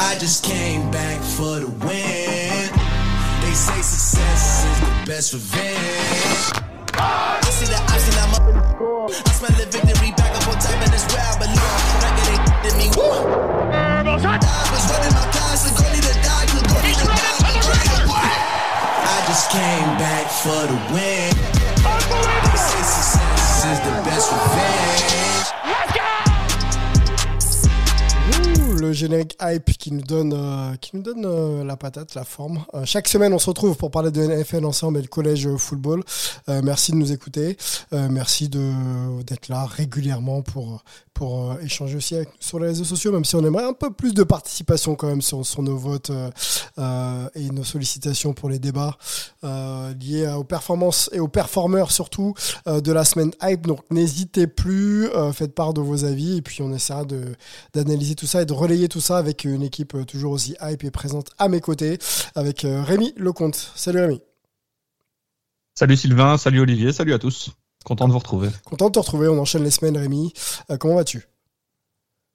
I just came back for the win. They say success is the best revenge. I see the option, I'm up in the score. I smell the victory back up on top, and it's where I belong. Record they did me. I was running my class, and go need to die, die. I just came back for the win. They say success is the best revenge. Le générique hype qui nous donne, euh, qui nous donne euh, la patate, la forme. Euh, chaque semaine, on se retrouve pour parler de NFL ensemble et le collège football. Merci de nous écouter. Merci de d'être là régulièrement pour pour échanger aussi avec sur les réseaux sociaux, même si on aimerait un peu plus de participation quand même sur, sur nos votes et nos sollicitations pour les débats liés aux performances et aux performeurs surtout de la semaine hype. Donc n'hésitez plus, faites part de vos avis et puis on essaiera de d'analyser tout ça et de relayer tout ça avec une équipe euh, toujours aussi hype et présente à mes côtés, avec euh, Rémi Lecomte. Salut Rémi. Salut Sylvain, salut Olivier, salut à tous. Content de vous retrouver. Content de te retrouver, on enchaîne les semaines Rémi. Euh, comment vas-tu?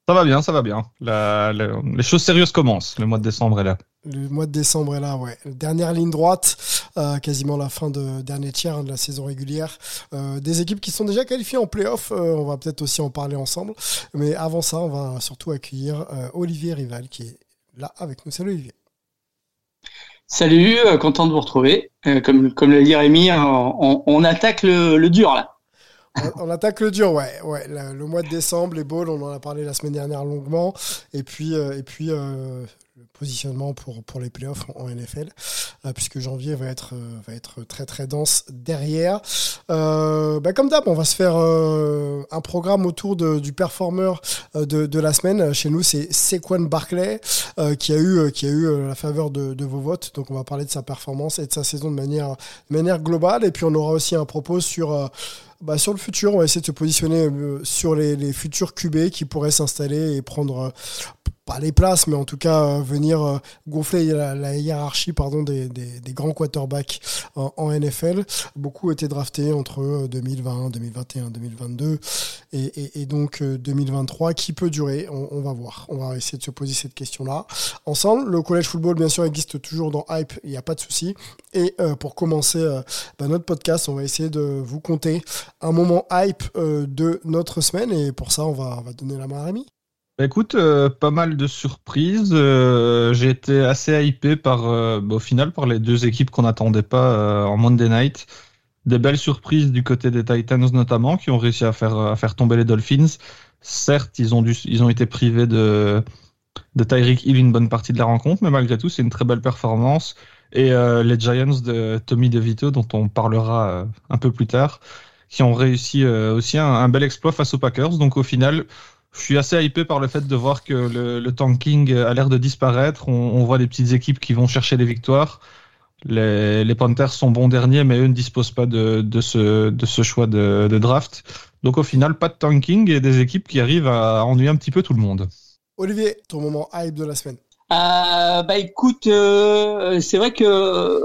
Ça va bien, ça va bien. La- la- les choses sérieuses commencent. Le mois de décembre est là. Le mois de décembre est là, ouais. Dernière ligne droite, euh, quasiment la fin de dernier tiers hein, de la saison régulière. Euh, des équipes qui sont déjà qualifiées en playoff, euh, on va peut-être aussi en parler ensemble. Mais avant ça, on va surtout accueillir euh, Olivier Rival qui est là avec nous. Salut Olivier. Salut, euh, content de vous retrouver. Euh, comme, comme l'a dit Rémi, on, on- on attaque le, le dur là. On, attaque le dur, ouais. ouais le, mois de décembre, les balls, on en a parlé la semaine dernière longuement. Et puis, euh, et puis euh, le positionnement pour, les playoffs en, NFL, euh, puisque janvier va être, très très dense derrière. Bah, comme d'hab, on va se faire un programme autour du performeur euh, de, la semaine. Chez nous, c'est Sequan Barclay qui a eu, la faveur de, vos votes. Donc, on va parler de sa performance et de sa saison de manière globale. Et puis, on aura aussi un propos sur... bah, sur le futur, on va essayer de se positionner euh, sur les, les futurs QB qui pourraient s'installer et prendre euh, pas les places, mais en tout cas euh, venir euh, gonfler la, hiérarchie pardon, des, des, grands quarterbacks en, NFL. Beaucoup ont été draftés entre euh, 2020, 2021, 2022 et, donc euh, 2023. Qui peut durer on, va voir. On va essayer de se poser cette question-là ensemble. Le collège football, bien sûr, existe toujours dans Hype, il n'y a pas de souci. Et euh, pour commencer euh, bah, notre podcast, on va essayer de vous compter un moment hype euh, de notre semaine. Et pour ça, on va, on va donner la main à Rémi. Bah, écoute, euh, pas mal de surprises. Euh, J'ai été assez hypé par, euh, bah, au final, par les deux équipes qu'on n'attendait pas en Monday Night. Des belles surprises du côté des Titans notamment, qui ont réussi à faire, tomber les Dolphins. Certes, ils ont, dû, ils ont été privés de, de Tyreek Hill une bonne partie de la rencontre, mais malgré tout, c'est une très belle performance. Et les Giants de Tommy DeVito, dont on parlera un peu plus tard, qui ont réussi aussi un bel exploit face aux Packers. Donc au final, je suis assez hypé par le fait de voir que le, le tanking a l'air de disparaître. On, on voit des petites équipes qui vont chercher des victoires. Les, les Panthers sont bons derniers, mais eux ne disposent pas de, de, ce, de ce choix de, de draft. Donc au final, pas de tanking et des équipes qui arrivent à ennuyer un petit peu tout le monde. Olivier, ton moment hype de la semaine. Euh, bah écoute, euh, c'est vrai que euh,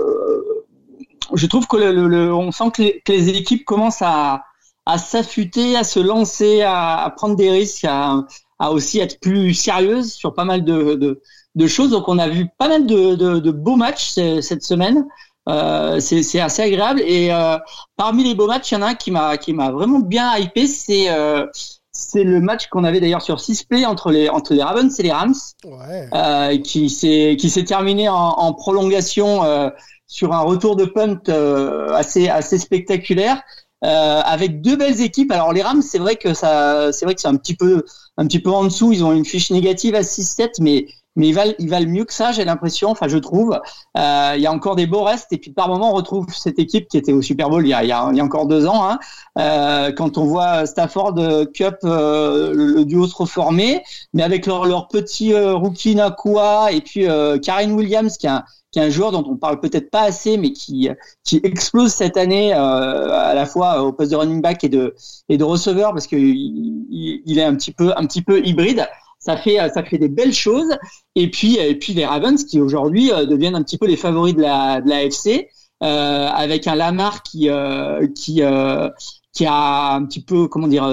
je trouve que le, le- le- on sent que les, que les équipes commencent à, à s'affûter, à se lancer, à, à prendre des risques, à, à aussi être plus sérieuses sur pas mal de, de, de choses. Donc on a vu pas mal de, de, de beaux matchs ce- cette semaine. Euh, c'est assez agréable. Et euh, parmi les beaux matchs, il y en a un qui m'a qui m'a vraiment bien hypé. C'est euh, c'est le match qu'on avait d'ailleurs sur 6 play entre les entre les Ravens et les Rams Ouais. euh, qui s'est qui s'est terminé en, en prolongation euh, sur un retour de punt euh, assez assez spectaculaire euh, avec deux belles équipes. Alors les Rams, c'est vrai que ça c'est vrai que c'est un petit peu un petit peu en dessous, ils ont une fiche négative à 6-7 mais mais ils valent, ils valent mieux que ça, j'ai l'impression. Enfin, je trouve. Euh, il y a encore des beaux restes. Et puis, par moment, on retrouve cette équipe qui était au Super Bowl il y a, il y a, encore deux ans. Hein, euh, quand on voit Stafford, euh, Cup, euh, le, duo se reformer, mais avec leur, leur petit euh, rookie Nakua et puis euh, Karen Williams, qui est un, joueur dont on parle peut-être pas assez, mais qui qui explose cette année à la fois au poste de running back et de et de receveur parce que il, il est un petit peu un petit peu hybride. Ça fait ça fait des belles choses. Et puis et puis les Ravens qui aujourd'hui euh, deviennent un petit peu les favoris de la de la FC euh, avec un Lamar qui euh, qui euh, qui a un petit peu comment dire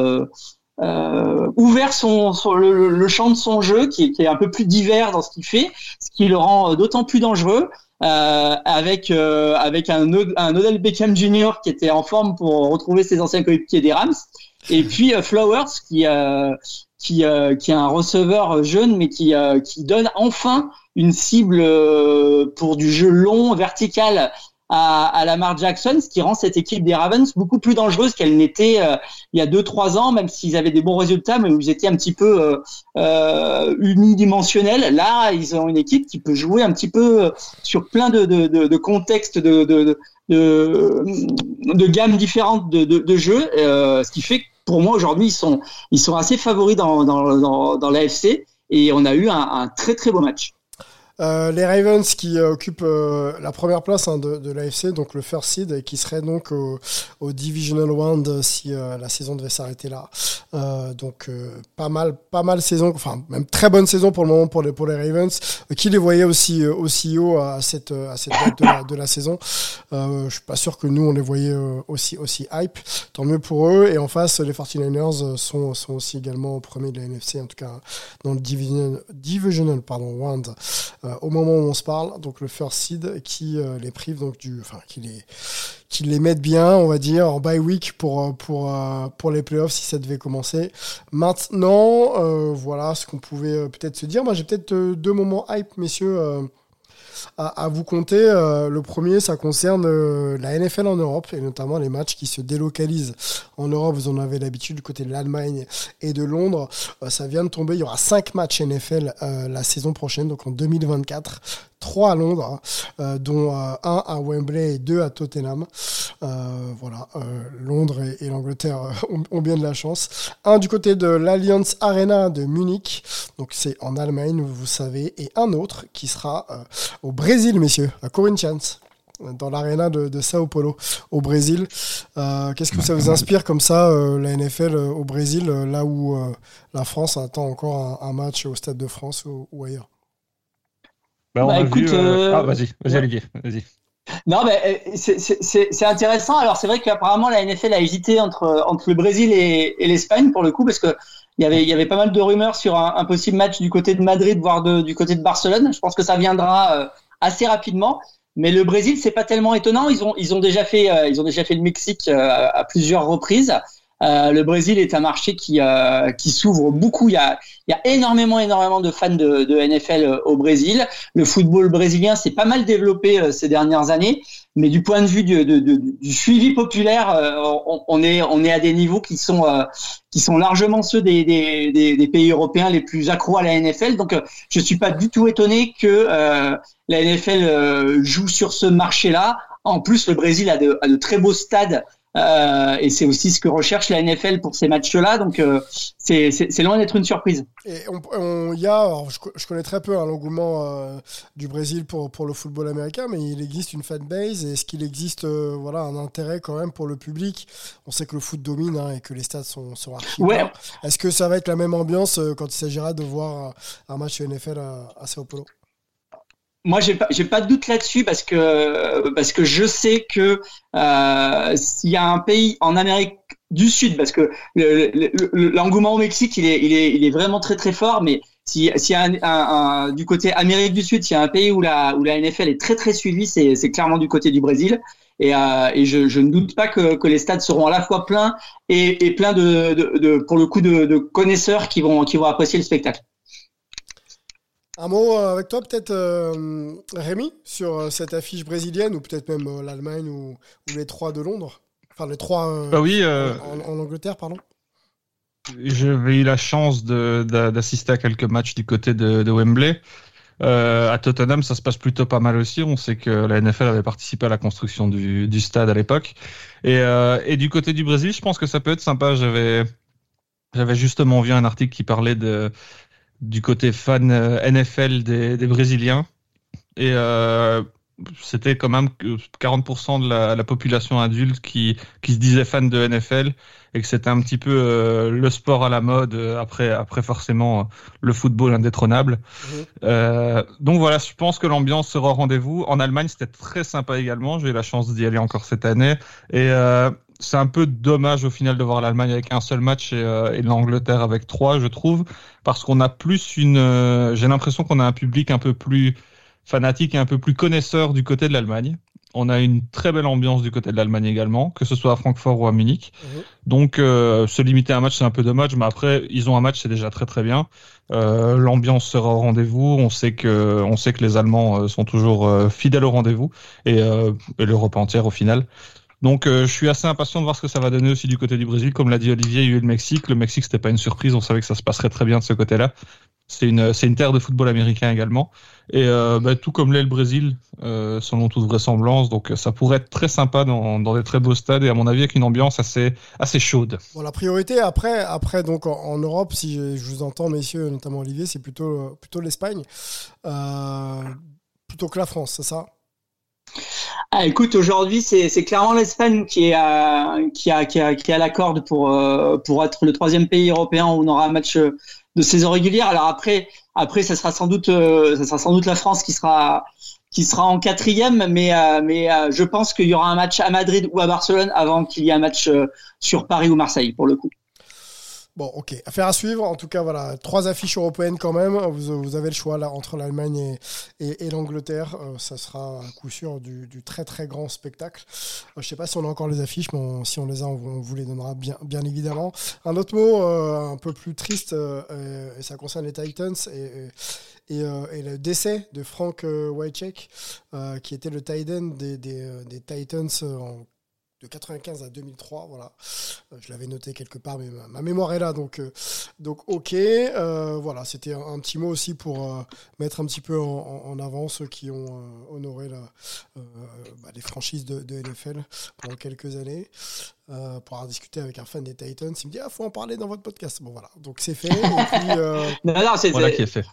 euh, ouvert son, le, champ de son jeu, qui, qui, est un peu plus divers dans ce qu'il fait, ce qui le rend d'autant plus dangereux. Euh, avec avec un, un Odell Beckham Jr. qui était en forme pour retrouver ses anciens coéquipiers des Rams, et puis Flowers qui qui, euh, qui est un receveur jeune, mais qui, euh, qui donne enfin une cible euh, pour du jeu long, vertical à, à Lamar Jackson, ce qui rend cette équipe des Ravens beaucoup plus dangereuse qu'elle n'était il y a deux trois ans, même s'ils avaient des bons résultats, mais où ils étaient un petit peu euh, unidimensionnels. Là, ils ont une équipe qui peut jouer un petit peu sur plein de, de, de, de contextes, de, de, de, de gammes différentes de, de, de jeux, ce qui fait que pour moi aujourd'hui ils sont ils sont assez favoris dans dans dans, l'AFC et on a eu un, un très très beau match. Euh, les Ravens qui euh, occupent euh, la première place hein, de, de l'AFC, donc le first seed, et qui serait donc au, Divisional Round si la saison devait s'arrêter là. donc pas mal, pas mal saison, enfin même très bonne saison pour le moment pour les Ravens. qui les voyait aussi aussi haut à cette à cette date de la, saison. je suis pas sûr que nous on les voyait aussi aussi hype. Tant mieux pour eux. Et en face, les 49ers sont sont aussi également au premier de la NFC, en tout cas dans le Divisional Divisional pardon round. Euh, au moment où on se parle, donc le first seed qui euh, les prive donc du, enfin qui les qui les mettent bien, on va dire, en bye week pour euh, pour pour les playoffs si ça devait commencer. Maintenant, voilà ce qu'on pouvait peut-être se dire. Moi, j'ai peut-être deux moments hype, messieurs à, vous compter. Euh, le premier, ça concerne euh, la NFL en Europe et notamment les matchs qui se délocalisent en Europe. Vous en avez l'habitude du côté de l'Allemagne et de Londres. Euh, ça vient de tomber. Il y aura cinq matchs NFL la saison prochaine, donc en 2024 trois à Londres, hein, dont un à Wembley et deux à Tottenham. voilà, Londres et, l'Angleterre ont, bien de la chance. Un du côté de l'Alliance Arena de Munich, donc c'est en Allemagne, vous savez, et un autre qui sera au Brésil, messieurs, à Corinthians dans l'aréna de, Sao Paulo au Brésil. Euh, qu'est-ce que ça vous inspire comme ça, euh, la NFL euh, au Brésil, là où la France attend encore un, match au Stade de France ou, ailleurs? Bah, bah écoute, Ah, vas-y, vas-y Olivier, vas-y. Non, mais c'est intéressant. Alors, c'est vrai qu'apparemment, la NFL a hésité entre, entre le Brésil et, l'Espagne, pour le coup, parce que il y avait, il y avait pas mal de rumeurs sur un, possible match du côté de Madrid, voire du côté de Barcelone. Je pense que ça viendra euh, assez rapidement. Mais le Brésil, c'est pas tellement étonnant. Ils ont, ils ont déjà fait, euh, ils ont déjà fait le Mexique euh, à plusieurs reprises. Euh, le Brésil est un marché qui, euh, qui s'ouvre beaucoup. Il y, a, il y a énormément, énormément de fans de, de NFL euh, au Brésil. Le football brésilien s'est pas mal développé ces dernières années, mais du point de vue du, du suivi populaire, on, est, on est à des niveaux qui sont, qui sont largement ceux des, des, des, pays européens les plus accros à la NFL. Donc, je suis pas du tout étonné que la NFL joue sur ce marché-là. En plus, le Brésil a de, a de très beaux stades euh, et c'est aussi ce que recherche la NFL pour ces matchs-là. Donc, euh, c'est loin d'être une surprise. Et on, y a, je, connais très peu hein, l'engouement euh, du Brésil pour, pour le football américain, mais il existe une fanbase. Est-ce qu'il existe voilà, un intérêt quand même pour le public? On sait que le foot domine hein, et que les stades sont, sont ouais. Est-ce que ça va être la même ambiance quand il s'agira de voir un match NFL à, à Sao Paulo? Moi, j'ai pas, pas de doute là-dessus parce que parce que je sais que euh, s'il y a un pays en Amérique du Sud, parce que l'engouement au Mexique, il est, il est, il est vraiment très très fort, mais si, y a un, un, du côté Amérique du Sud, s'il y a un pays où la où la NFL est très très suivie, c'est, c'est clairement du côté du Brésil. Et, euh, et je, je, ne doute pas que, que les stades seront à la fois pleins et, et pleins de, de, de, pour le coup de, de connaisseurs qui vont qui vont apprécier le spectacle. Un mot euh, avec toi peut-être euh, Rémi sur euh, cette affiche brésilienne ou peut-être même l'Allemagne ou, les trois de Londres. Enfin les trois bah oui, en, Angleterre, pardon. J'avais eu la chance d'assister à quelques matchs du côté de, Wembley. à Tottenham, ça se passe plutôt pas mal aussi. On sait que la NFL avait participé à la construction du, stade à l'époque. Et, et, du côté du Brésil, je pense que ça peut être sympa. J'avais j'avais justement vu un article qui parlait de du côté fan euh, NFL des, des Brésiliens. Et euh, c'était quand même 40% de la, la, population adulte qui, qui se disait fan de NFL et que c'était un petit peu euh, le sport à la mode euh, après, après forcément le football indétrônable. Mhm. Euh, donc voilà, je pense que l'ambiance sera au rendez-vous. En Allemagne, c'était très sympa également. J'ai eu la chance d'y aller encore cette année. Et c'est un peu dommage au final de voir l'Allemagne avec un seul match et, et l'Angleterre avec trois, je trouve, parce qu'on a plus une. J'ai l'impression qu'on a un public un peu plus fanatique et un peu plus connaisseur du côté de l'Allemagne. On a une très belle ambiance du côté de l'Allemagne également, que ce soit à Francfort ou à Munich. Mhm. Donc euh, se limiter à un match, c'est un peu dommage, mais après ils ont un match, c'est déjà très très bien. Euh, L'ambiance sera au rendez-vous. On sait que on sait que les Allemands euh, sont toujours euh, fidèles au rendez-vous et, et l'Europe entière au final. Donc je suis assez impatient de voir ce que ça va donner aussi du côté du Brésil. Comme l'a dit Olivier, il y a eu le Mexique. Le Mexique, c'était pas une surprise. On savait que ça se passerait très bien de ce côté-là. C'est une, terre de football américain également. Et euh, bah, tout comme l'est le Brésil, euh, selon toute vraisemblance. Donc ça pourrait être très sympa dans, des très beaux stades et à mon avis avec une ambiance assez, assez chaude. La priorité après, donc en, Europe, si je, vous entends messieurs, notamment Olivier, c'est plutôt, plutôt l'Espagne, euh, plutôt que la France, c'est ça? Ah, écoute, aujourd'hui, c'est, clairement l'Espagne qui est à, qui a, qui a, qui a la corde pour, euh, pour être le troisième pays européen où on aura un match de saison régulière. Alors après, après, ça sera sans doute, euh, ça sera sans doute la France qui sera, qui sera en quatrième, mais, euh, mais euh, je pense qu'il y aura un match à Madrid ou à Barcelone avant qu'il y ait un match sur Paris ou Marseille pour le coup. Bon, ok. Affaire à suivre. En tout cas, voilà, trois affiches européennes quand même. Vous, avez le choix là entre l'Allemagne et, et, l'Angleterre. Euh, ça sera à coup sûr du, très très grand spectacle. Euh, je ne sais pas si on a encore les affiches, mais si on les a, on, vous les donnera bien, évidemment. Un autre mot euh, un peu plus triste, et ça concerne les Titans et, le décès de Frank Wycheck, qui était le tight end des, des, des Titans en de 95 à 2003. Voilà, euh, je l'avais noté quelque part, mais ma, mémoire est là, donc euh, donc ok. Euh, voilà, c'était un, petit mot aussi pour mettre un petit peu en, avant ceux qui ont honoré la, bah, les franchises de, NFL pendant quelques années. pour avoir discuté avec un fan des Titans, il me dit ah faut en parler dans votre podcast. Bon voilà, donc c'est fait. non, non, c'est voilà qui est fait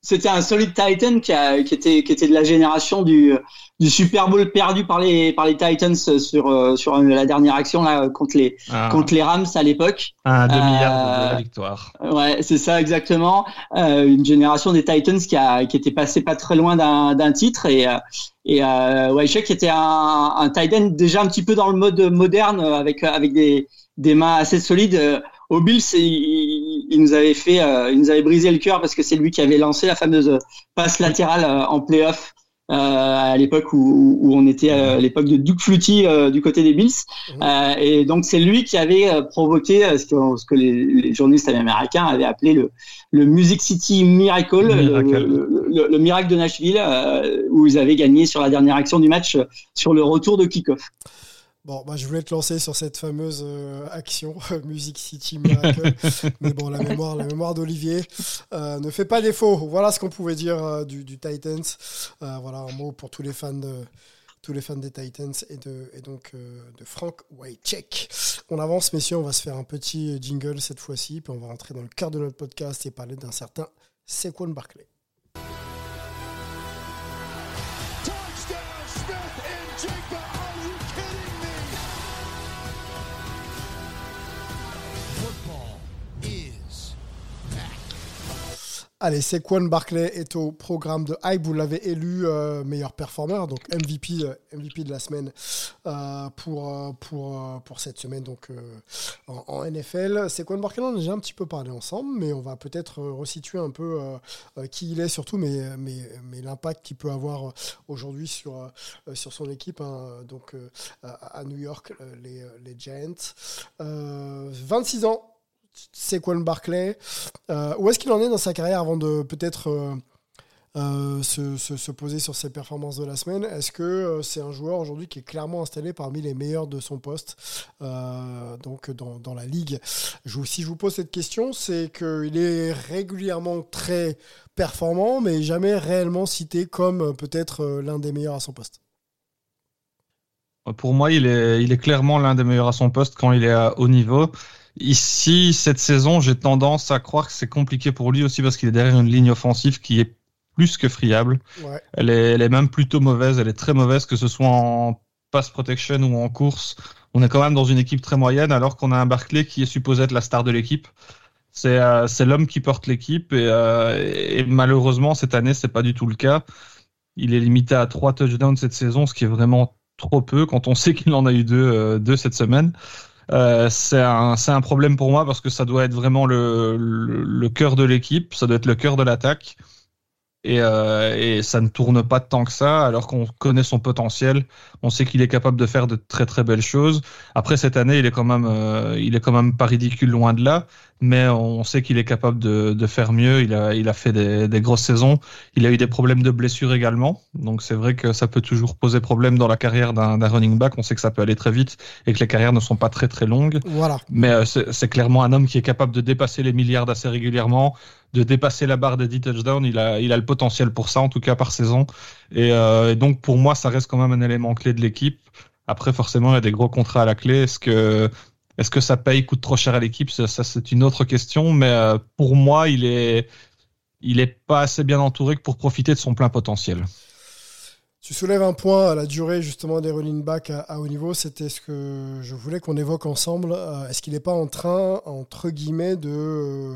c'était un solide Titan qui, a, qui, était, qui était de la génération du, du Super Bowl perdu par les, par les Titans sur, euh, sur la dernière action là, contre, les, ah. contre les Rams à l'époque. Un demi-yard de la victoire. Ouais, c'est ça exactement. Euh, une génération des Titans qui, a, qui était passée pas très loin d'un titre et, euh, et euh, qui était un, un Titan déjà un petit peu dans le mode moderne avec, avec des, des mains assez solides au Bills, il, il, nous avait fait, euh, il nous avait brisé le cœur parce que c'est lui qui avait lancé la fameuse passe latérale euh, en playoff euh, à l'époque où, où, on était à l'époque de Duke Flutie du côté des Bills. Mhm. et donc c'est lui qui avait provoqué ce que, ce que les, les, journalistes américains avaient appelé le, le Music City Miracle, le, le, miracle de Nashville, où ils avaient gagné sur la dernière action du match sur le retour de kickoff. Bon, bah, je voulais te lancer sur cette fameuse euh, action Music City Miracle, mais bon, la mémoire, la mémoire d'Olivier euh, ne fait pas défaut. Voilà ce qu'on pouvait dire euh, du, Titans. voilà un mot pour tous les fans de tous les fans des Titans et de et donc de Frank Wycheck. On avance, messieurs, on va se faire un petit jingle cette fois-ci, puis on va rentrer dans le cœur de notre podcast et parler d'un certain Saquon Barkley. Allez, Sequan Barclay est au programme de Hype. Vous l'avez élu euh, meilleur performeur, donc MVP, euh, MVP de la semaine euh, pour, pour, pour cette semaine donc, en, NFL. Sequan Barclay, on a déjà un petit peu parlé ensemble, mais on va peut-être resituer un peu qui il est surtout, mais, mais, mais l'impact qu'il peut avoir aujourd'hui sur, sur son équipe hein, donc, à New York, les, les Giants. 26 ans c'est Barclay euh, Où est-ce qu'il en est dans sa carrière avant de peut-être euh, euh, se, poser sur ses performances de la semaine? Est-ce que c'est un joueur aujourd'hui qui est clairement installé parmi les meilleurs de son poste donc dans, la ligue? Si je vous pose cette question, c'est qu'il est régulièrement très performant, mais jamais réellement cité comme peut-être l'un des meilleurs à son poste. Pour moi, il est clairement l'un des meilleurs à son poste quand il est à haut niveau. Ici, cette saison, j'ai tendance à croire que c'est compliqué pour lui aussi parce qu'il est derrière une ligne offensive qui est plus que friable. Elle, est, elle est même plutôt mauvaise. Elle est très mauvaise, que ce soit en pass protection ou en course. On est quand même dans une équipe très moyenne alors qu'on a un Barclay qui est supposé être la star de l'équipe. C'est euh, l'homme qui porte l'équipe et, euh, et, malheureusement cette année c'est pas du tout le cas. Il est limité à trois touchdowns cette saison, ce qui est vraiment trop peu quand on sait qu'il en a eu deux, deux cette semaine. Euh, c'est un, un, problème pour moi parce que ça doit être vraiment le, le, le cœur de l'équipe, ça doit être le cœur de l'attaque. Et, euh, et, ça ne tourne pas tant que ça, alors qu'on connaît son potentiel. On sait qu'il est capable de faire de très très belles choses. Après cette année, il est quand même, euh, il est quand même pas ridicule loin de là, mais on sait qu'il est capable de, de, faire mieux. Il a, il a fait des, des, grosses saisons. Il a eu des problèmes de blessure également, donc c'est vrai que ça peut toujours poser problème dans la carrière d'un running back. On sait que ça peut aller très vite et que les carrières ne sont pas très très longues. Voilà. Mais euh, c'est clairement un homme qui est capable de dépasser les milliards assez régulièrement de dépasser la barre des 10 touchdowns. Il a, le potentiel pour ça, en tout cas par saison. Et, euh, et donc, pour moi, ça reste quand même un élément clé de l'équipe. Après, forcément, il y a des gros contrats à la clé. Est-ce que, est-ce que ça paye, coûte trop cher à l'équipe? Ça, c'est une autre question. Mais euh, pour moi, il est, pas assez bien entouré pour profiter de son plein potentiel. Tu soulèves un point à la durée justement des running backs à, haut niveau, c'était ce que je voulais qu'on évoque ensemble. Euh, est-ce qu'il n'est pas en train, entre guillemets, de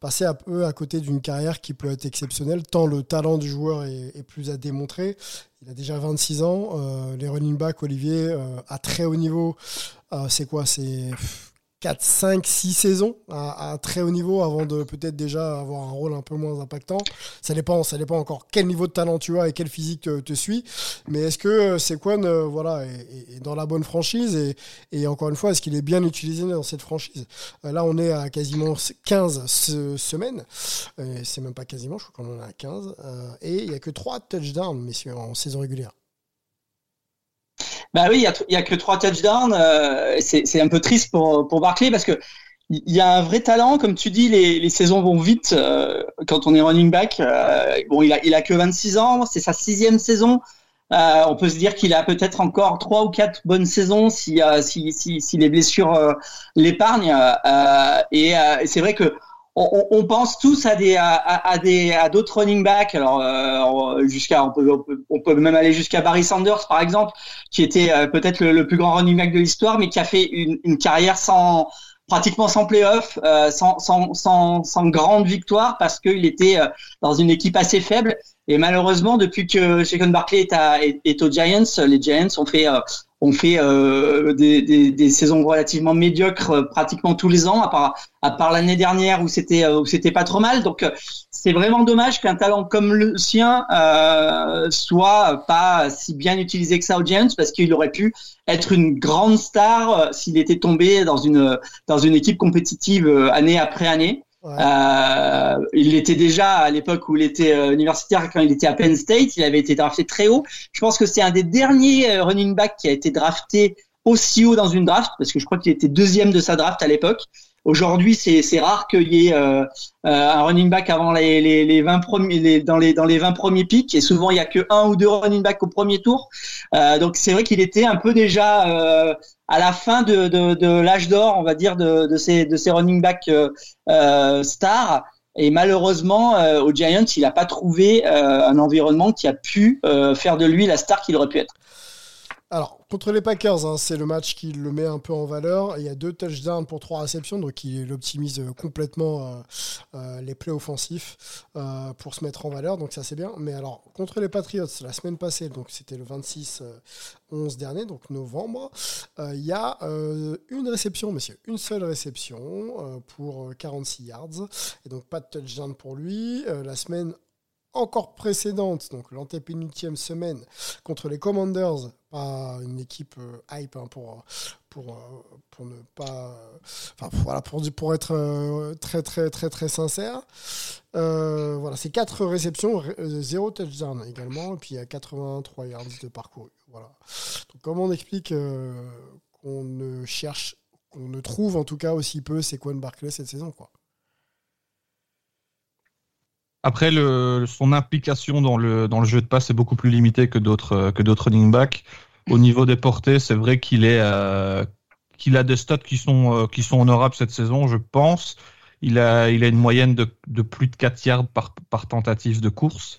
passer un peu à côté d'une carrière qui peut être exceptionnelle, tant le talent du joueur est, plus à démontrer. Il a déjà 26 ans. Euh, les running backs, Olivier, euh, à très haut niveau, euh, c'est quoi? C'est 4, 5, 6 saisons à, très haut niveau avant de peut-être déjà avoir un rôle un peu moins impactant. Ça dépend, ça dépend encore quel niveau de talent tu as et quel physique te, suit. Mais est-ce que Sequan euh, voilà, est, dans la bonne franchise et, encore une fois, est-ce qu'il est bien utilisé dans cette franchise? Euh, Là, on est à quasiment 15 ce, semaines. Euh, c'est même pas quasiment, je crois qu'on en est à 15. Euh, et il n'y a que 3 touchdowns, messieurs, en saison régulière. Bah oui, il n'y a, a, que trois touchdowns. Euh, c'est un peu triste pour, pour Barclay parce que il y a un vrai talent, comme tu dis, les, les saisons vont vite euh, quand on est running back. Euh, bon, il a, il a que 26 ans, c'est sa sixième saison. Euh, on peut se dire qu'il a peut-être encore trois ou quatre bonnes saisons si, si, si, si les blessures l'épargnent. et, et c'est vrai que on, on, pense tous à des à, des à d'autres running backs. Alors euh, jusqu'à on peut, on peut, même aller jusqu'à Barry Sanders par exemple, qui était euh, peut-être le, le, plus grand running back de l'histoire, mais qui a fait une, une carrière sans pratiquement sans playoff, euh, sans, sans, sans, sans, grande victoire parce qu'il était euh, dans une équipe assez faible. Et malheureusement, depuis que Shaquan Barkley est, à, est, est, aux Giants, les Giants ont fait euh, ont fait euh, des, des, des, saisons relativement médiocres euh, pratiquement tous les ans, à part, à part l'année dernière où c'était où c'était pas trop mal. Donc c'est vraiment dommage qu'un talent comme le sien euh, soit pas si bien utilisé que ça aux Giants parce qu'il aurait pu être une grande star s'il était tombé dans une dans une équipe compétitive année après année. Euh, il l'était déjà à l'époque où il était euh, universitaire, quand il était à Penn State. Il avait été drafté très haut. Je pense que c'est un des derniers euh, running back qui a été drafté aussi haut dans une draft, parce que je crois qu'il était deuxième de sa draft à l'époque. Aujourd'hui, c'est rare qu'il y ait euh, euh, un running back avant les, les, les 20 premiers, dans les dans les 20 premiers pics, et souvent il y a que un ou deux running back au premier tour. Euh, donc c'est vrai qu'il était un peu déjà à la fin de, l'âge d'or, on va dire, de, de ces de ces running back euh, stars. Et malheureusement, aux Giants, il n'a pas trouvé un environnement qui a pu faire de lui la star qu'il aurait pu être. Alors, contre les Packers, hein, c'est le match qui le met un peu en valeur. Il y a deux touchdowns pour trois réceptions, donc il optimise complètement euh, euh, les plays offensifs euh, pour se mettre en valeur, donc ça c'est bien. Mais alors, contre les Patriots, la semaine passée, donc c'était le 26 11 dernier, donc novembre, il y a une réception, monsieur, une seule réception pour 46 yards, et donc pas de touchdown pour lui. la semaine encore précédente, donc l'antépénultième semaine, contre les Commanders, pas une équipe euh, hype hein, euh, pour ne pas. Enfin, voilà, pour, être euh, très, très, très, très sincère. Voilà, c'est 4 réceptions, 0 touchdown également, puis il y a 83 yards de parcours. Voilà. Comment on explique qu'on ne cherche, qu'on ne trouve en tout cas aussi peu c'est Quan Barclay cette saison, quoi après, le, son implication dans le, dans le jeu de passe est beaucoup plus limitée que d'autres que d'autres running backs. Au niveau des portées, c'est vrai qu'il est euh, qu'il a des stats qui sont euh, qui sont honorables cette saison, je pense. Il a il a une moyenne de, de plus de 4 yards par, par tentative de course.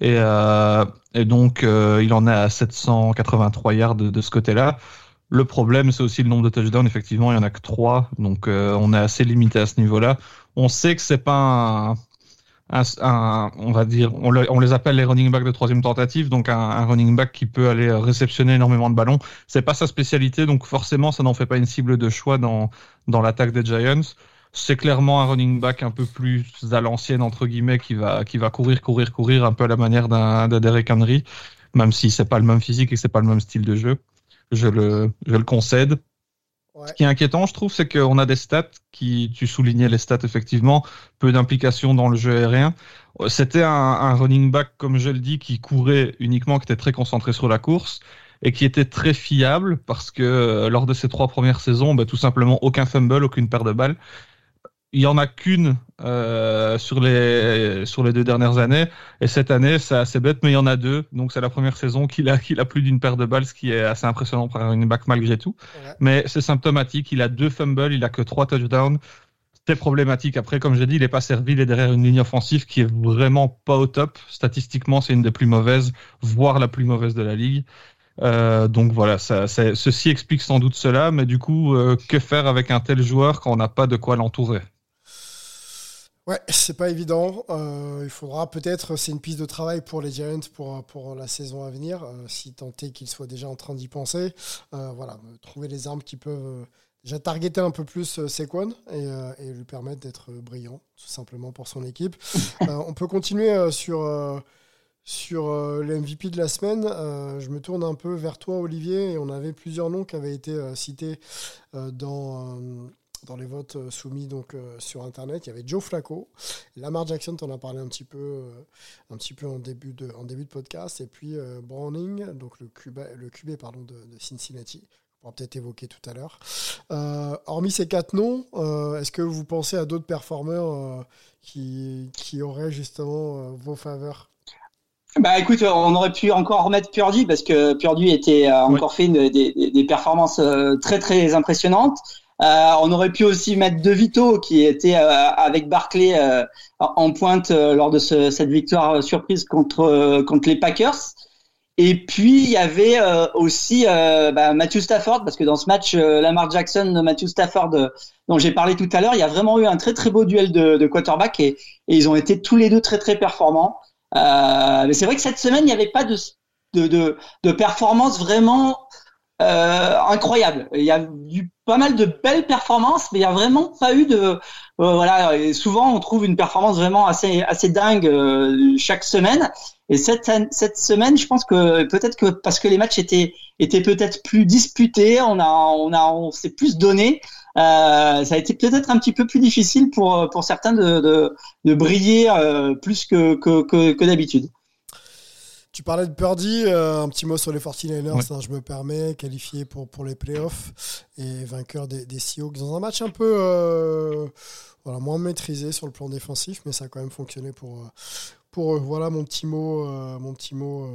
Et, euh, et donc, euh, il en à 783 yards de, de ce côté-là. Le problème, c'est aussi le nombre de touchdowns. Effectivement, il y en a que 3. Donc, euh, on est assez limité à ce niveau-là. On sait que c'est pas un un, on va dire, on, on, les appelle les running backs de troisième tentative, donc un, un, running back qui peut aller réceptionner énormément de ballons. C'est pas sa spécialité, donc forcément, ça n'en fait pas une cible de choix dans dans l'attaque des Giants. C'est clairement un running back un peu plus à l'ancienne entre guillemets qui va qui va courir, courir, courir, un peu à la manière d'un Derek Henry, même si c'est pas le même physique et c'est pas le même style de jeu. Je le je le concède. Ce qui est inquiétant, je trouve, c'est qu'on a des stats qui, tu soulignais les stats effectivement, peu d'implication dans le jeu aérien. C'était un, un, running back, comme je le dis, qui courait uniquement, qui était très concentré sur la course et qui était très fiable parce que euh, lors de ses trois premières saisons, bah, tout simplement aucun fumble, aucune paire de balles il y en a qu'une euh, sur les sur les deux dernières années. Et cette année c'est assez bête mais il y en a deux. Donc c'est la première saison qu'il a qu'il a plus d'une paire de balles ce qui est assez impressionnant pour un back malgré tout. Mais c'est symptomatique. Il a deux fumbles il a que trois touchdowns. C'est problématique. Après comme j'ai dit il est pas servi il est derrière une ligne offensive qui est vraiment pas au top. Statistiquement c'est une des plus mauvaises voire la plus mauvaise de la ligue. Euh, donc voilà, ça, ça, ceci explique sans doute cela, mais du coup, euh, que faire avec un tel joueur quand on n'a pas de quoi l'entourer? Ouais, c'est pas évident. Euh, il faudra peut-être, c'est une piste de travail pour les Giants pour, pour la saison à venir, euh, si tant est qu'ils soient déjà en train d'y penser. Euh, voilà, trouver les armes qui peuvent déjà targeter un peu plus Sequon et, et, lui permettre d'être brillant, tout simplement pour son équipe. on peut continuer sur, sur le MVP de la semaine. je me tourne un peu vers toi, Olivier, et on avait plusieurs noms qui avaient été cités dans dans les votes euh, soumis donc euh, sur internet, il y avait Joe Flacco, Lamar Jackson, tu en as parlé un petit peu, euh, un petit peu en début de, en début de podcast, et puis Browning, donc le QB, le QB pardon de, Cincinnati. On va peut-être évoquer tout à l'heure. hormis ces quatre noms, est-ce que vous pensez à d'autres performeurs qui, qui auraient justement vos faveurs? Bah écoute, on aurait pu encore remettre Purdy parce que Purdy était encore fait des, des, performances très très impressionnantes. Euh, on aurait pu aussi mettre De Vito qui était euh, avec Barclay euh, en pointe lors de cette victoire surprise contre contre les Packers. Et puis il y avait aussi bah, Matthew Stafford parce que dans ce match Lamar Jackson, Matthew Stafford dont j'ai parlé tout à l'heure, il y a vraiment eu un très très beau duel de, de quarterback et, et, ils ont été tous les deux très très performants. mais c'est vrai que cette semaine il n'y avait pas de de, de, de performance vraiment euh, incroyable. Il y a eu pas mal de belles performances, mais il y a vraiment pas eu de euh, voilà. Et souvent, on trouve une performance vraiment assez assez dingue euh, chaque semaine. Et cette cette semaine, je pense que peut-être que parce que les matchs étaient étaient peut-être plus disputés, on a on a on s'est plus donné. Euh, ça a été peut-être un petit peu plus difficile pour pour certains de de, briller plus que, que, que d'habitude. Tu parlais de Purdy, euh, un petit mot sur les 49ers, hein, je me permets, qualifié pour, pour les playoffs et vainqueur des, des Seahawks dans un match un peu euh, voilà, moins maîtrisé sur le plan défensif, mais ça a quand même fonctionné pour, euh, pour eux. Voilà mon petit mot, mon petit mot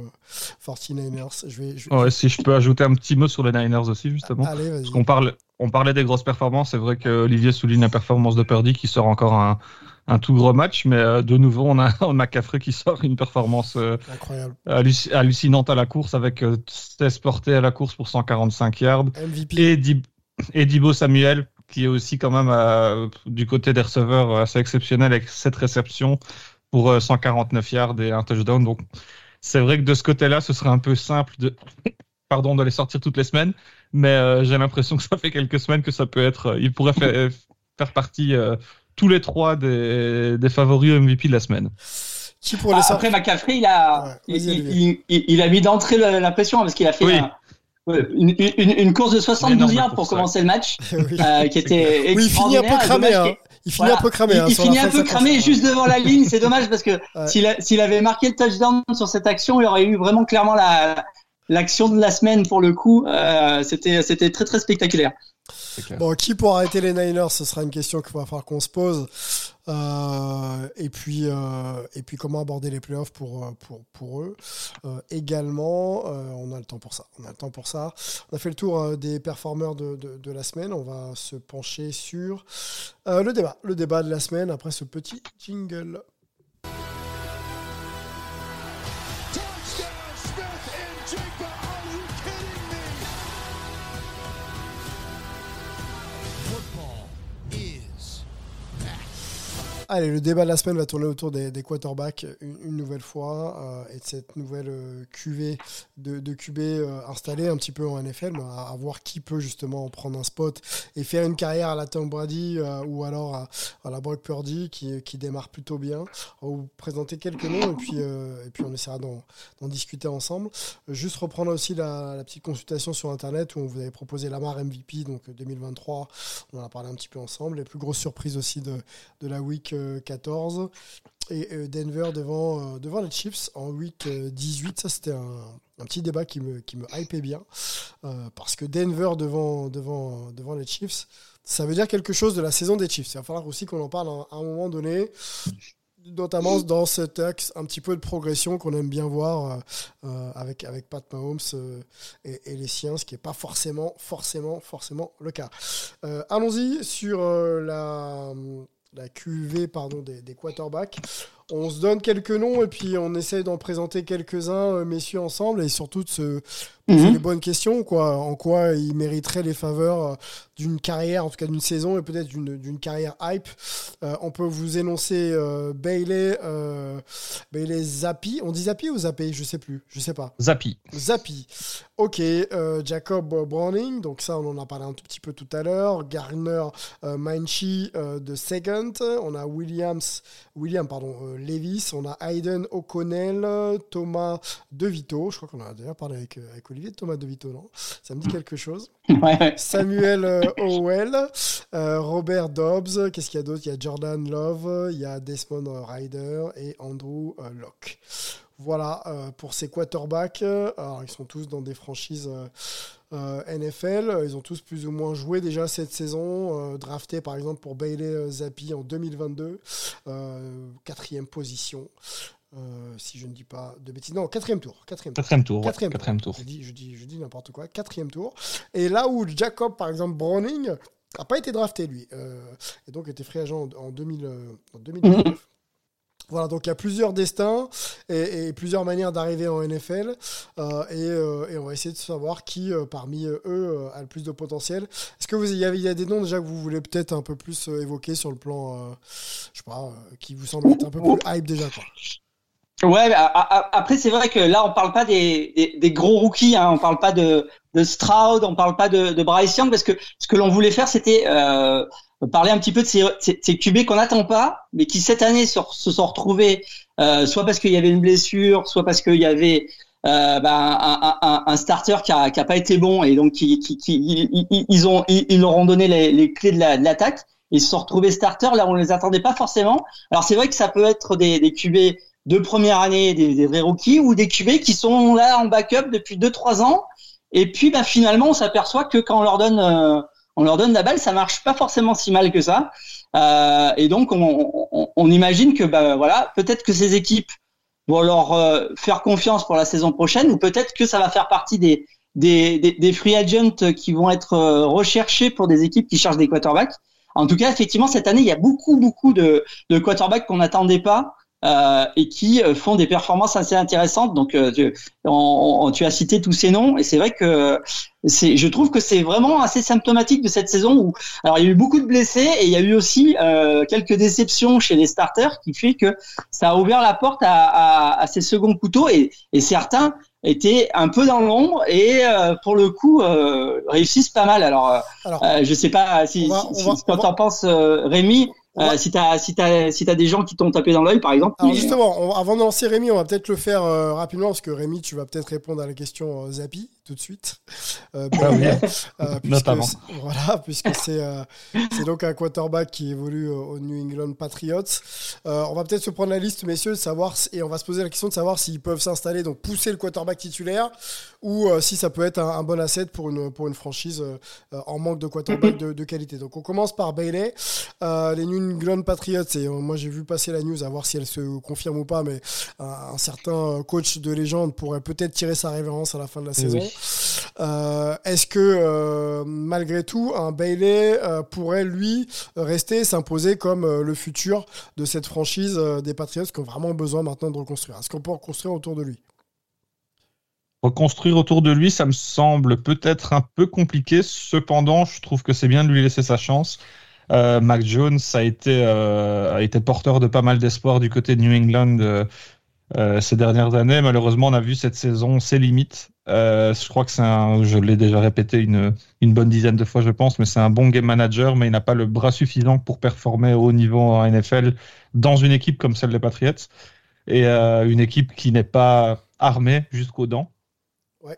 49ers. Je vais, si je peux ajouter un petit mot sur les Niners aussi, justement. Allez, Parce qu'on parle, on parlait des grosses performances, c'est vrai que Olivier souligne la performance de Purdy qui sort encore un un tout gros match, mais euh, de nouveau, on a, on a Cafré qui sort une performance euh, hallucinante à la course avec 16 euh, portées à la course pour 145 yards. Et, et Dibo Samuel, qui est aussi quand même du côté des receveurs assez exceptionnel avec cette réception pour 149 yards et un touchdown. Donc, c'est vrai que de ce côté-là, ce serait un peu simple de, pardon, de les sortir toutes les semaines, mais j'ai l'impression que ça fait quelques semaines que ça peut être, il pourrait faire, faire partie tous les trois des, des favoris MVP de la semaine. Qui pour les ah, après McCaffrey, il a, il, il, a mis d'entrée la, pression parce qu'il a fait une, une, une, course de 72 yards pour commencer le match, euh, qui était oui, il finit un peu cramé. Hein. Il finit un peu cramé. il, hein, finit un peu cramé juste devant la ligne. C'est dommage parce que s'il avait marqué le touchdown sur cette action, il aurait eu vraiment clairement la l'action de la semaine pour le coup. Euh, c'était c'était très très spectaculaire. Bon, qui pour arrêter les Niners Ce sera une question qu'il va falloir qu'on se pose. Euh, et puis, euh, et puis comment aborder les playoffs pour euh, pour pour eux. également, on a le temps pour ça. On a le temps pour ça. On a fait le tour des performeurs de, de, de, la semaine. On va se pencher sur le débat, le débat de la semaine après ce petit jingle. Allez, le débat de la semaine va tourner autour des, quarterbacks une, nouvelle fois euh, et de cette nouvelle euh, de, de QB euh, installée un petit peu en NFL, à, voir qui peut justement prendre un spot et faire une carrière à la Tom Brady ou alors à, la Brock Purdy qui, qui, démarre plutôt bien. On va vous présenter quelques noms et puis, et puis on essaiera d'en discuter ensemble. Juste reprendre aussi la, petite consultation sur Internet où on vous avait proposé Lamar MVP, donc 2023, on en a parlé un petit peu ensemble. Les plus grosses surprises aussi de, de la week 14 et euh, Denver devant, euh, devant les Chiefs en week 18. Ça, c'était un, petit débat qui me, qui me hypait bien. Euh, parce que Denver devant, devant, devant les Chiefs, ça veut dire quelque chose de la saison des Chiefs. Il va falloir aussi qu'on en parle à, un moment donné. Notamment dans cet axe un petit peu de progression qu'on aime bien voir avec, avec Pat Mahomes et, et, les siens, ce qui n'est pas forcément, forcément, forcément le cas. Allons-y sur la la QV pardon, des, quarterbacks. On se donne quelques noms et puis on essaye d'en présenter quelques-uns, euh, messieurs, ensemble, et surtout de se poser mhm. les bonnes questions. Quoi. En quoi ils mériteraient les faveurs euh, d'une carrière, en tout cas d'une saison, et peut-être d'une carrière hype. Euh, on peut vous énoncer Bailey, Bailey Zappi. On dit Zappi ou Zappi? Je sais plus. Je sais pas. Zappi. Zappi. Ok. Jacob Browning. Donc ça, on en a parlé un tout petit peu tout à l'heure. Garner Minchi de Second. On a Williams, William, pardon. Levis, on a Hayden O'Connell, Thomas DeVito. Je crois qu'on a déjà parlé avec, euh, avec Olivier de Thomas DeVito, non? Ça me dit quelque chose. Samuel euh, Howell, euh, Robert Dobbs. Qu'est-ce qu'il y a d'autre? Il y a Jordan Love, il y a Desmond Ryder et Andrew Locke. Voilà pour ces quarterbacks. Alors, ils sont tous dans des franchises euh, NFL. Ils ont tous plus ou moins joué déjà cette saison. Euh, drafté par exemple pour Bailey euh, Zappi en 2022. quatrième position. Si je ne dis pas de bêtises. Non, quatrième tour. Quatrième, quatrième tour. Quatrième, tour. Je dis, je dis, je dis n'importe quoi. Quatrième tour. Et là où Jacob, par exemple, Browning, n'a pas été drafté, lui. et donc était free agent en, 2000, en 2019. Voilà, donc il y a plusieurs destins et, plusieurs manières d'arriver en NFL. Euh, euh, et, on va essayer de savoir qui euh, parmi eux a le plus de potentiel. Est-ce que vous y, a, des noms déjà que vous voulez peut-être un peu plus évoquer sur le plan, je sais pas, qui vous semblent être un peu plus hype déjà quoi? Ouais, après c'est vrai que là on parle pas des, gros rookies, hein, on parle pas de, de Stroud, on parle pas de, de Bryce Young parce que ce que l'on voulait faire c'était parler un petit peu de ces, ces, QB qu'on n'attend pas, mais qui cette année se, sont retrouvés euh, soit parce qu'il y avait une blessure, soit parce qu'il y avait euh, bah, un, un, un, starter qui a, qui a pas été bon et donc qui, qui, qui ils, ont ils, leur ont donné les, les clés de l'attaque. ils se sont retrouvés starters là on les attendait pas forcément. Alors c'est vrai que ça peut être des, des QB de première année, des, des vrais rookies ou des QB qui sont là en backup depuis 2-3 ans. Et puis bah, finalement on s'aperçoit que quand on leur donne euh, on leur donne la balle, ça marche pas forcément si mal que ça. Euh, et donc, on, imagine que, bah, voilà, peut-être que ces équipes vont leur euh, faire confiance pour la saison prochaine, ou peut-être que ça va faire partie des, des, free agents qui vont être euh, recherchés pour des équipes qui cherchent des quarterbacks. En tout cas, effectivement, cette année, il y a beaucoup, beaucoup de, de quarterbacks qu'on n'attendait pas. Euh, et qui euh, font des performances assez intéressantes. Donc, euh, tu, tu as cité tous ces noms, et c'est vrai que c'est, je trouve que c'est vraiment assez symptomatique de cette saison où, alors il y a eu beaucoup de blessés et il y a eu aussi quelques déceptions chez les starters, qui fait que ça a ouvert la porte à, à, à ces seconds couteaux et, et, certains étaient un peu dans l'ombre et pour le coup réussissent pas mal. Alors, alors je sais pas si, si, si, tu en penses, Rémi. Euh, si tu as, si as, si as des gens qui t'ont tapé dans l'œil, par exemple. Alors justement, avant de lancer Rémi, on va peut-être le faire euh, rapidement, parce que Rémi, tu vas peut-être répondre à la question euh, Zapi tout de suite. Euh, ah euh Notamment. Voilà, puisque c'est c'est donc un quarterback qui évolue au New England Patriots. on va peut-être se prendre la liste, messieurs, de savoir, et on va se poser la question de savoir s'ils peuvent s'installer, donc pousser le quarterback titulaire, ou si ça peut être un, bon asset pour une, pour une franchise en manque de quarterback de, de, qualité. Donc on commence par Bailey. les New England Patriots, et moi j'ai vu passer la news à voir si elle se confirme ou pas, mais un certain coach de légende pourrait peut-être tirer sa révérence à la fin de la saison. Euh, est-ce que euh, malgré tout, un Bailey euh, pourrait lui rester, s'imposer comme le futur de cette franchise des Patriots qui ont vraiment besoin maintenant de reconstruire? Est-ce qu'on peut reconstruire autour de lui? Reconstruire autour de lui, ça me semble peut-être un peu compliqué. Cependant, je trouve que c'est bien de lui laisser sa chance. Mac Jones a été, a été porteur de pas mal d'espoir du côté de New England ces dernières années. Malheureusement, on a vu cette saison ses limites. Je crois que c'est un, je l'ai déjà répété une, une bonne dizaine de fois, je pense, mais c'est un bon game manager, mais il n'a pas le bras suffisant pour performer au niveau en NFL dans une équipe comme celle des Patriots et une équipe qui n'est pas armée jusqu'aux dents.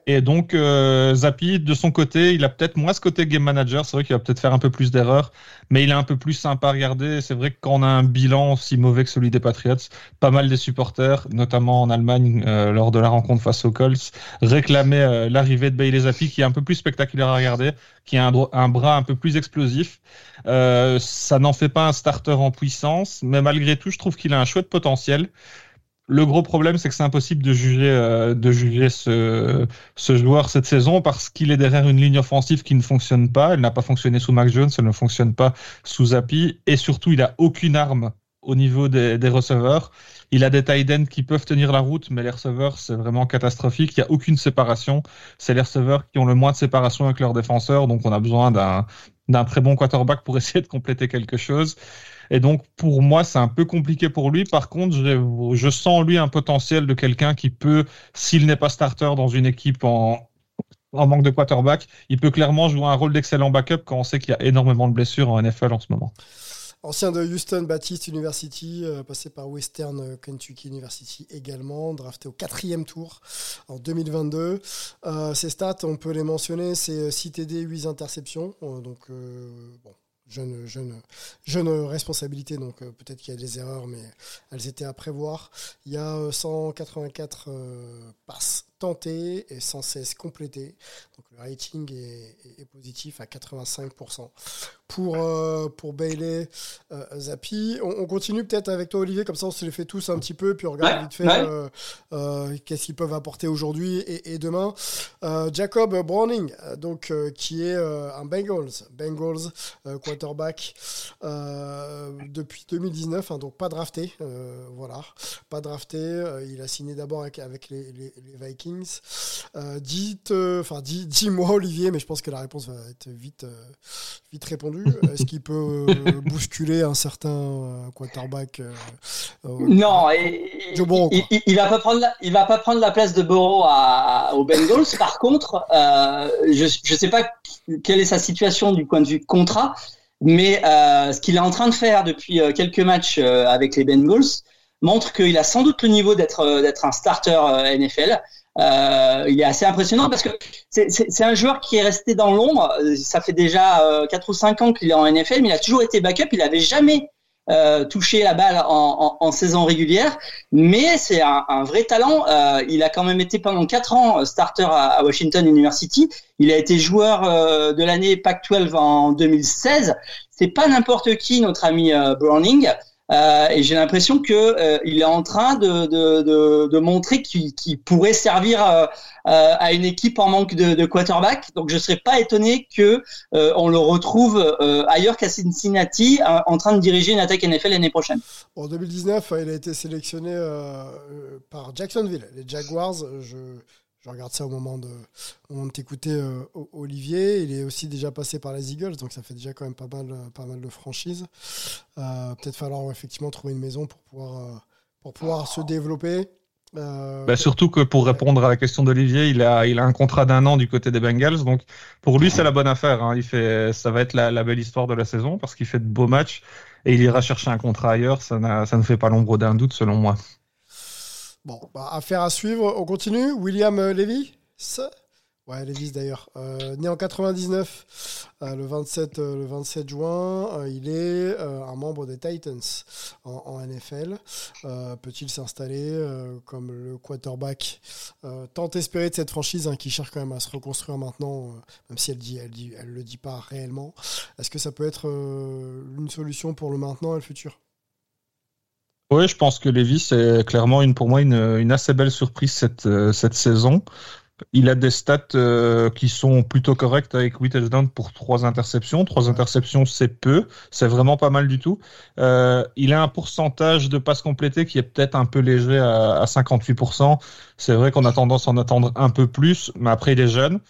Et donc, euh, Zapi, de son côté, il a peut-être moins ce côté game manager. C'est vrai qu'il va peut-être faire un peu plus d'erreurs, mais il est un peu plus sympa à regarder. C'est vrai que quand on a un bilan aussi mauvais que celui des Patriots, pas mal des supporters, notamment en Allemagne, euh, lors de la rencontre face aux Colts, réclamaient euh, l'arrivée de Bailey Zapi, qui est un peu plus spectaculaire à regarder, qui a un, un bras un peu plus explosif. ça n'en fait pas un starter en puissance, mais malgré tout, je trouve qu'il a un chouette potentiel. Le gros problème, c'est que c'est impossible de juger, euh, de juger ce, ce joueur cette saison parce qu'il est derrière une ligne offensive qui ne fonctionne pas. Elle n'a pas fonctionné sous Mac Jones, elle ne fonctionne pas sous Zappi. Et surtout, il a aucune arme au niveau des, des receveurs. Il a des tight ends qui peuvent tenir la route, mais les receveurs, c'est vraiment catastrophique. Il n'y a aucune séparation. C'est les receveurs qui ont le moins de séparation avec leurs défenseurs. Donc, on a besoin d'un très bon quarterback pour essayer de compléter quelque chose. Et donc, pour moi, c'est un peu compliqué pour lui. Par contre, je, je sens lui un potentiel de quelqu'un qui peut, s'il n'est pas starter dans une équipe en, en manque de quarterback, il peut clairement jouer un rôle d'excellent backup quand on sait qu'il y a énormément de blessures en NFL en ce moment. Ancien de Houston Baptist University, euh, passé par Western Kentucky University également, drafté au quatrième tour en 2022. Euh, ses stats, on peut les mentionner, c'est 6 TD, 8 interceptions. Euh, donc, bon, jeune, jeune, jeune responsabilité, donc euh, peut-être qu'il y a des erreurs, mais elles étaient à prévoir. Il y a 184 euh, passes tentées et 116 complétées. Donc le rating est, positif à 85%. Pour, euh, pour Bailey Zappi, on, continue peut-être avec toi Olivier, comme ça on se les fait tous un petit peu, puis on regarde vite fait qu'est-ce qu'ils peuvent apporter aujourd'hui et, demain. Jacob Browning, donc, qui est un Bengals, Bengals quarterback euh, depuis 2019, hein, donc pas drafté. Euh, voilà, pas drafté. Euh, il a signé d'abord avec, avec les, les, Vikings. Dites, enfin, dis, dis-moi Olivier, mais je pense que la réponse va être vite, vite répondue. Est-ce qu'il peut bousculer un certain quarterback Non, il, il, va pas prendre la, il va pas prendre la place de Burrow à, aux Bengals. Par contre, je ne sais pas quelle est sa situation du point de vue contrat. Mais euh, ce qu'il est en train de faire depuis euh, quelques matchs euh, avec les Bengals montre qu'il a sans doute le niveau d'être d'être un starter NFL. Il est assez impressionnant parce que c'est un joueur qui est resté dans l'ombre. Ça fait déjà 4 ou 5 ans qu'il est en NFL, mais il a toujours été backup. Il n'avait jamais euh, toucher la balle en, en, saison régulière, mais c'est un, un, vrai talent. Euh, il a quand même été pendant quatre ans euh, starter à, Washington University. Il a été joueur euh, de l'année Pac-12 en 2016. C'est pas n'importe qui, notre ami Browning. Euh, et j'ai l'impression que euh, il est en train de, de, de, de montrer qu'il pourrait servir euh, à une équipe en manque de, quarterback. Donc je serais pas étonné que on le retrouve ailleurs qu'à Cincinnati en train de diriger une attaque NFL l'année prochaine. En 2019, il a été sélectionné par Jacksonville, les Jaguars. Je regarde ça au moment de, de t'écouter, euh, Olivier. Il est aussi déjà passé par les Eagles, donc ça fait déjà quand même pas mal, pas mal de franchises. Euh, peut-être falloir effectivement trouver une maison pour pouvoir, euh, pour pouvoir se développer. Bah, surtout que pour répondre à la question d'Olivier, il a, il a un contrat d'un an du côté des Bengals, donc pour lui c'est la bonne affaire. Hein. Il fait, ça va être la, la, belle histoire de la saison parce qu'il fait de beaux matchs et il ira chercher un contrat ailleurs. Ça, ça ne fait pas l'ombre d'un doute selon moi. Bon, bah, affaire à suivre. On continue. William euh, Levy Ouais, Levis d'ailleurs. Euh, né en 99, euh, le, 27, le 27 juin, il est un membre des Titans en, NFL. Peut-il s'installer comme le quarterback tant espéré de cette franchise hein, qui cherche quand même à se reconstruire maintenant, même si elle dit, elle dit, elle le dit pas réellement. Est-ce que ça peut être une solution pour le maintenant et le futur? Oui, je pense que Lévis c'est clairement une, pour moi une, une assez belle surprise cette, euh, cette saison. Il a des stats euh, qui sont plutôt correctes avec 8 touchdowns pour 3 interceptions. 3 interceptions, c'est peu. C'est vraiment pas mal du tout. Euh, il a un pourcentage de passes complétées qui est peut-être un peu léger à, à 58%. C'est vrai qu'on a tendance à en attendre un peu plus, mais après, il est jeune.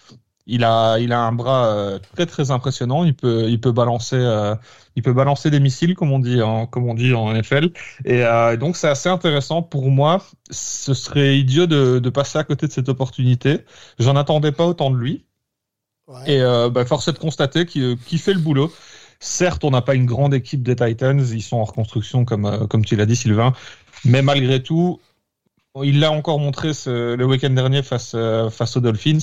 Il a, il a un bras euh, très très impressionnant. Il peut, il peut balancer, euh, il peut balancer des missiles comme on dit, en, comme on dit en NFL. Et euh, donc c'est assez intéressant pour moi. Ce serait idiot de, de passer à côté de cette opportunité. J'en attendais pas autant de lui. Ouais. Et euh, bah, force est de constater qu'il fait le boulot. Certes, on n'a pas une grande équipe des Titans, ils sont en reconstruction comme, comme tu l'as dit Sylvain, mais malgré tout, il l'a encore montré le week-end dernier face, euh, face aux Dolphins.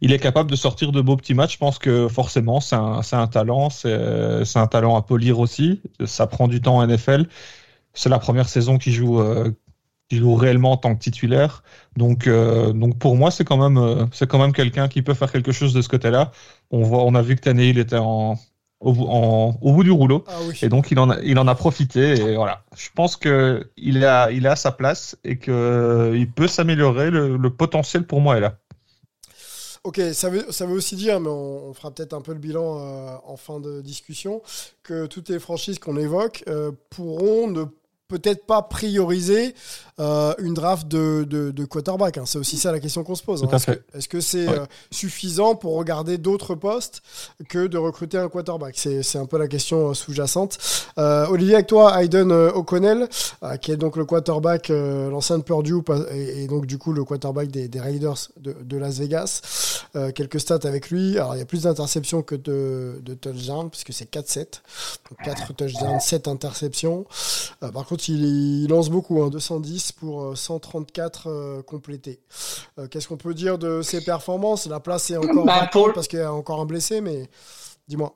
Il est capable de sortir de beaux petits matchs. Je pense que forcément, c'est un, talent. C'est un talent à polir aussi. Ça prend du temps en NFL. C'est la première saison qu'il joue, euh, joue réellement en tant que titulaire. Donc, euh, donc pour moi, c'est quand même, euh, c'est même quelqu'un qui peut faire quelque chose de ce côté-là. On on a vu que Tannehill il était en, au, en- au bout du rouleau. Ah oui. Et donc il en a, il en a profité et voilà. Je pense que il a, il a sa place et que il peut s'améliorer. Le, le potentiel pour moi est là. Ok, ça veut, ça veut aussi dire, mais on, on fera peut-être un peu le bilan euh, en fin de discussion, que toutes les franchises qu'on évoque euh, pourront ne peut-être pas prioriser euh, une draft de, de, de quarterback. hein. C'est aussi ça la question qu'on se pose. Hein. Est-ce que- fait. Est-ce que c'est Ouais. euh, suffisant pour regarder d'autres postes que de recruter un quarterback? C'est un peu la question euh, sous-jacente. Euh, Olivier, avec toi, Hayden O'Connell, qui est donc le quarterback, l'ancien de Purdue, et, et donc du coup le quarterback des, des Raiders de, de Las Vegas. Quelques stats avec lui. Alors il y a plus d'interceptions que de, de touchdowns, puisque c'est 4-7. Donc 4 touchdowns, 7 interceptions. Par contre, il, il lance beaucoup, hein, 210 pour euh, 134 euh, complétés. Euh, Qu'est-ce qu'on peut dire de ses performances? La place est encore Bah, pour- parce qu'il y a encore un blessé, mais dis-moi.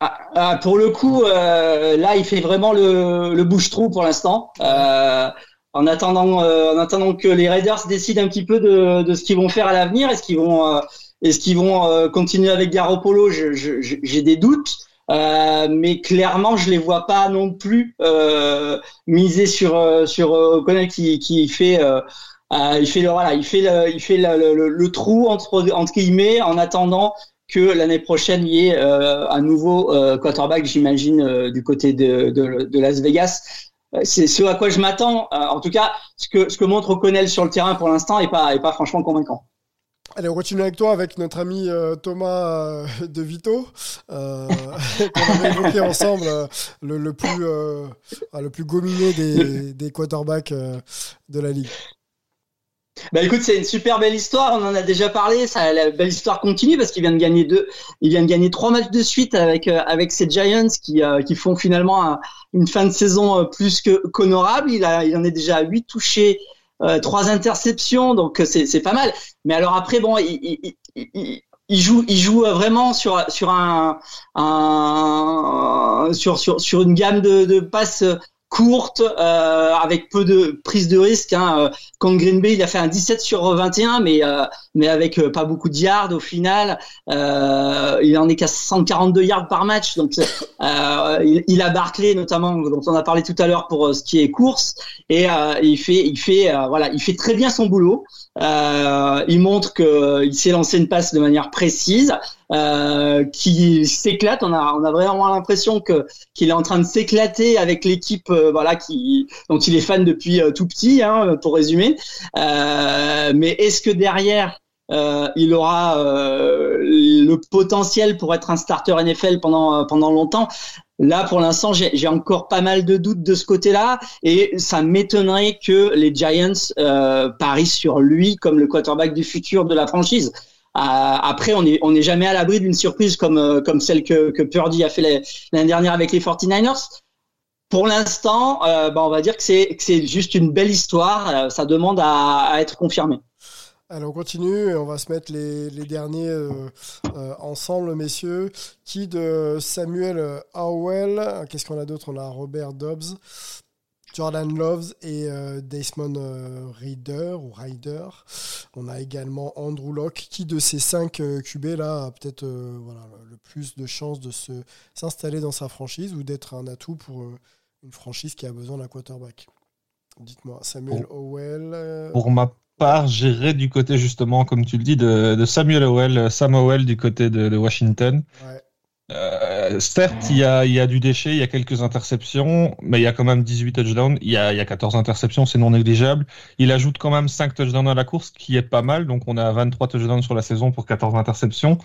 Ah, ah, pour le coup, euh, là, il fait vraiment le, le bouche-trou pour l'instant. Euh, en attendant, euh, en attendant que les Raiders décident un petit peu de, de ce qu'ils vont faire à l'avenir, est-ce qu'ils vont, euh, est-ce qu'ils vont euh, continuer avec Garoppolo? J'ai des doutes, Euh, mais clairement, je les vois pas non plus euh, miser sur euh, sur euh, O'Connell qui, qui fait. euh, il fait le voilà, il fait le, il fait le, le- le- trou entre entre guillemets en attendant que l'année prochaine il y ait un nouveau quarterback, j'imagine, du côté de, de, de Las Vegas. C'est ce à quoi je m'attends. En tout cas, ce que, ce que montre O'Connell sur le terrain pour l'instant est pas, est pas franchement convaincant. Allez, on continue avec toi, avec notre ami euh, Thomas euh, De Vito, euh, qu'on avait évoqué ensemble, euh, le, le plus, le plus gominé des, des quarterbacks de la ligue. Bah écoute, c'est une super belle histoire. On en a déjà parlé. Ça, la belle histoire continue parce qu'il vient de gagner deux. Il vient de gagner trois matchs de suite avec euh, avec ces Giants qui euh, qui font finalement un- une fin de saison euh, plus que qu'honorable. Il a il en est déjà à huit touchés, trois interceptions, donc euh, c'est pas mal. Mais alors après, bon, il, il, il, il- il joue il joue euh, vraiment sur sur un, un sur sur sur une gamme de de passes courtes euh, avec peu de prise de risque. Hein. Contre Green Bay, il a fait un 17 sur 21, mais euh, mais avec euh, pas beaucoup de yards au final. Euh, il en est qu'à 142 yards par match. Donc euh, il, il a Barclay notamment, dont on a parlé tout à l'heure pour euh, ce qui est course, et il fait il fait voilà, il fait très bien son boulot. Il montre que il sait lancer une passe de manière précise, euh, qui s'éclate. On a on a vraiment l'impression que qu'il est en train de s'éclater avec l'équipe, euh, voilà, qui dont il est fan depuis euh, tout petit, hein, pour résumer. Mais est-ce que derrière euh, il aura euh, le potentiel pour être un starter NFL pendant pendant longtemps? Là, pour l'instant, j'ai encore pas mal de doutes de ce côté-là, et ça m'étonnerait que les Giants parient sur lui comme le quarterback du futur de la franchise. Euh, après, on n'est jamais à l'abri d'une surprise comme euh, comme celle que Purdy a fait l'année dernière avec les 49ers. Pour l'instant, euh, bah, on va dire que c'est juste une belle histoire. ça demande à, être confirmé. Allez, on continue et on va se mettre les, derniers ensemble, messieurs. Qui de Samuel Howell Qu'est-ce qu'on a d'autre? On a Robert Dobbs, Jordan Loves et euh, Desmond euh, Reader ou Ryder. On a également Andrew Locke. Qui de ces cinq euh, QB là a peut-être euh, voilà, le plus de chances de se s'installer dans sa franchise ou d'être un atout pour euh, une franchise qui a besoin d'un quarterback Dites-moi, Samuel Howell. euh, Pour ma part, j'irai du côté justement, comme tu le dis, de, de Samuel Howell, Sam Howell du côté de, de Washington. ouais. Euh, certes, il y, a, il y a du déchet, il y a quelques interceptions, mais il y a quand même 18 touchdowns, il y a, il y a 14 interceptions, c'est non négligeable. Il ajoute quand même 5 touchdowns à la course, qui est pas mal, donc on à 23 touchdowns sur la saison pour 14 interceptions.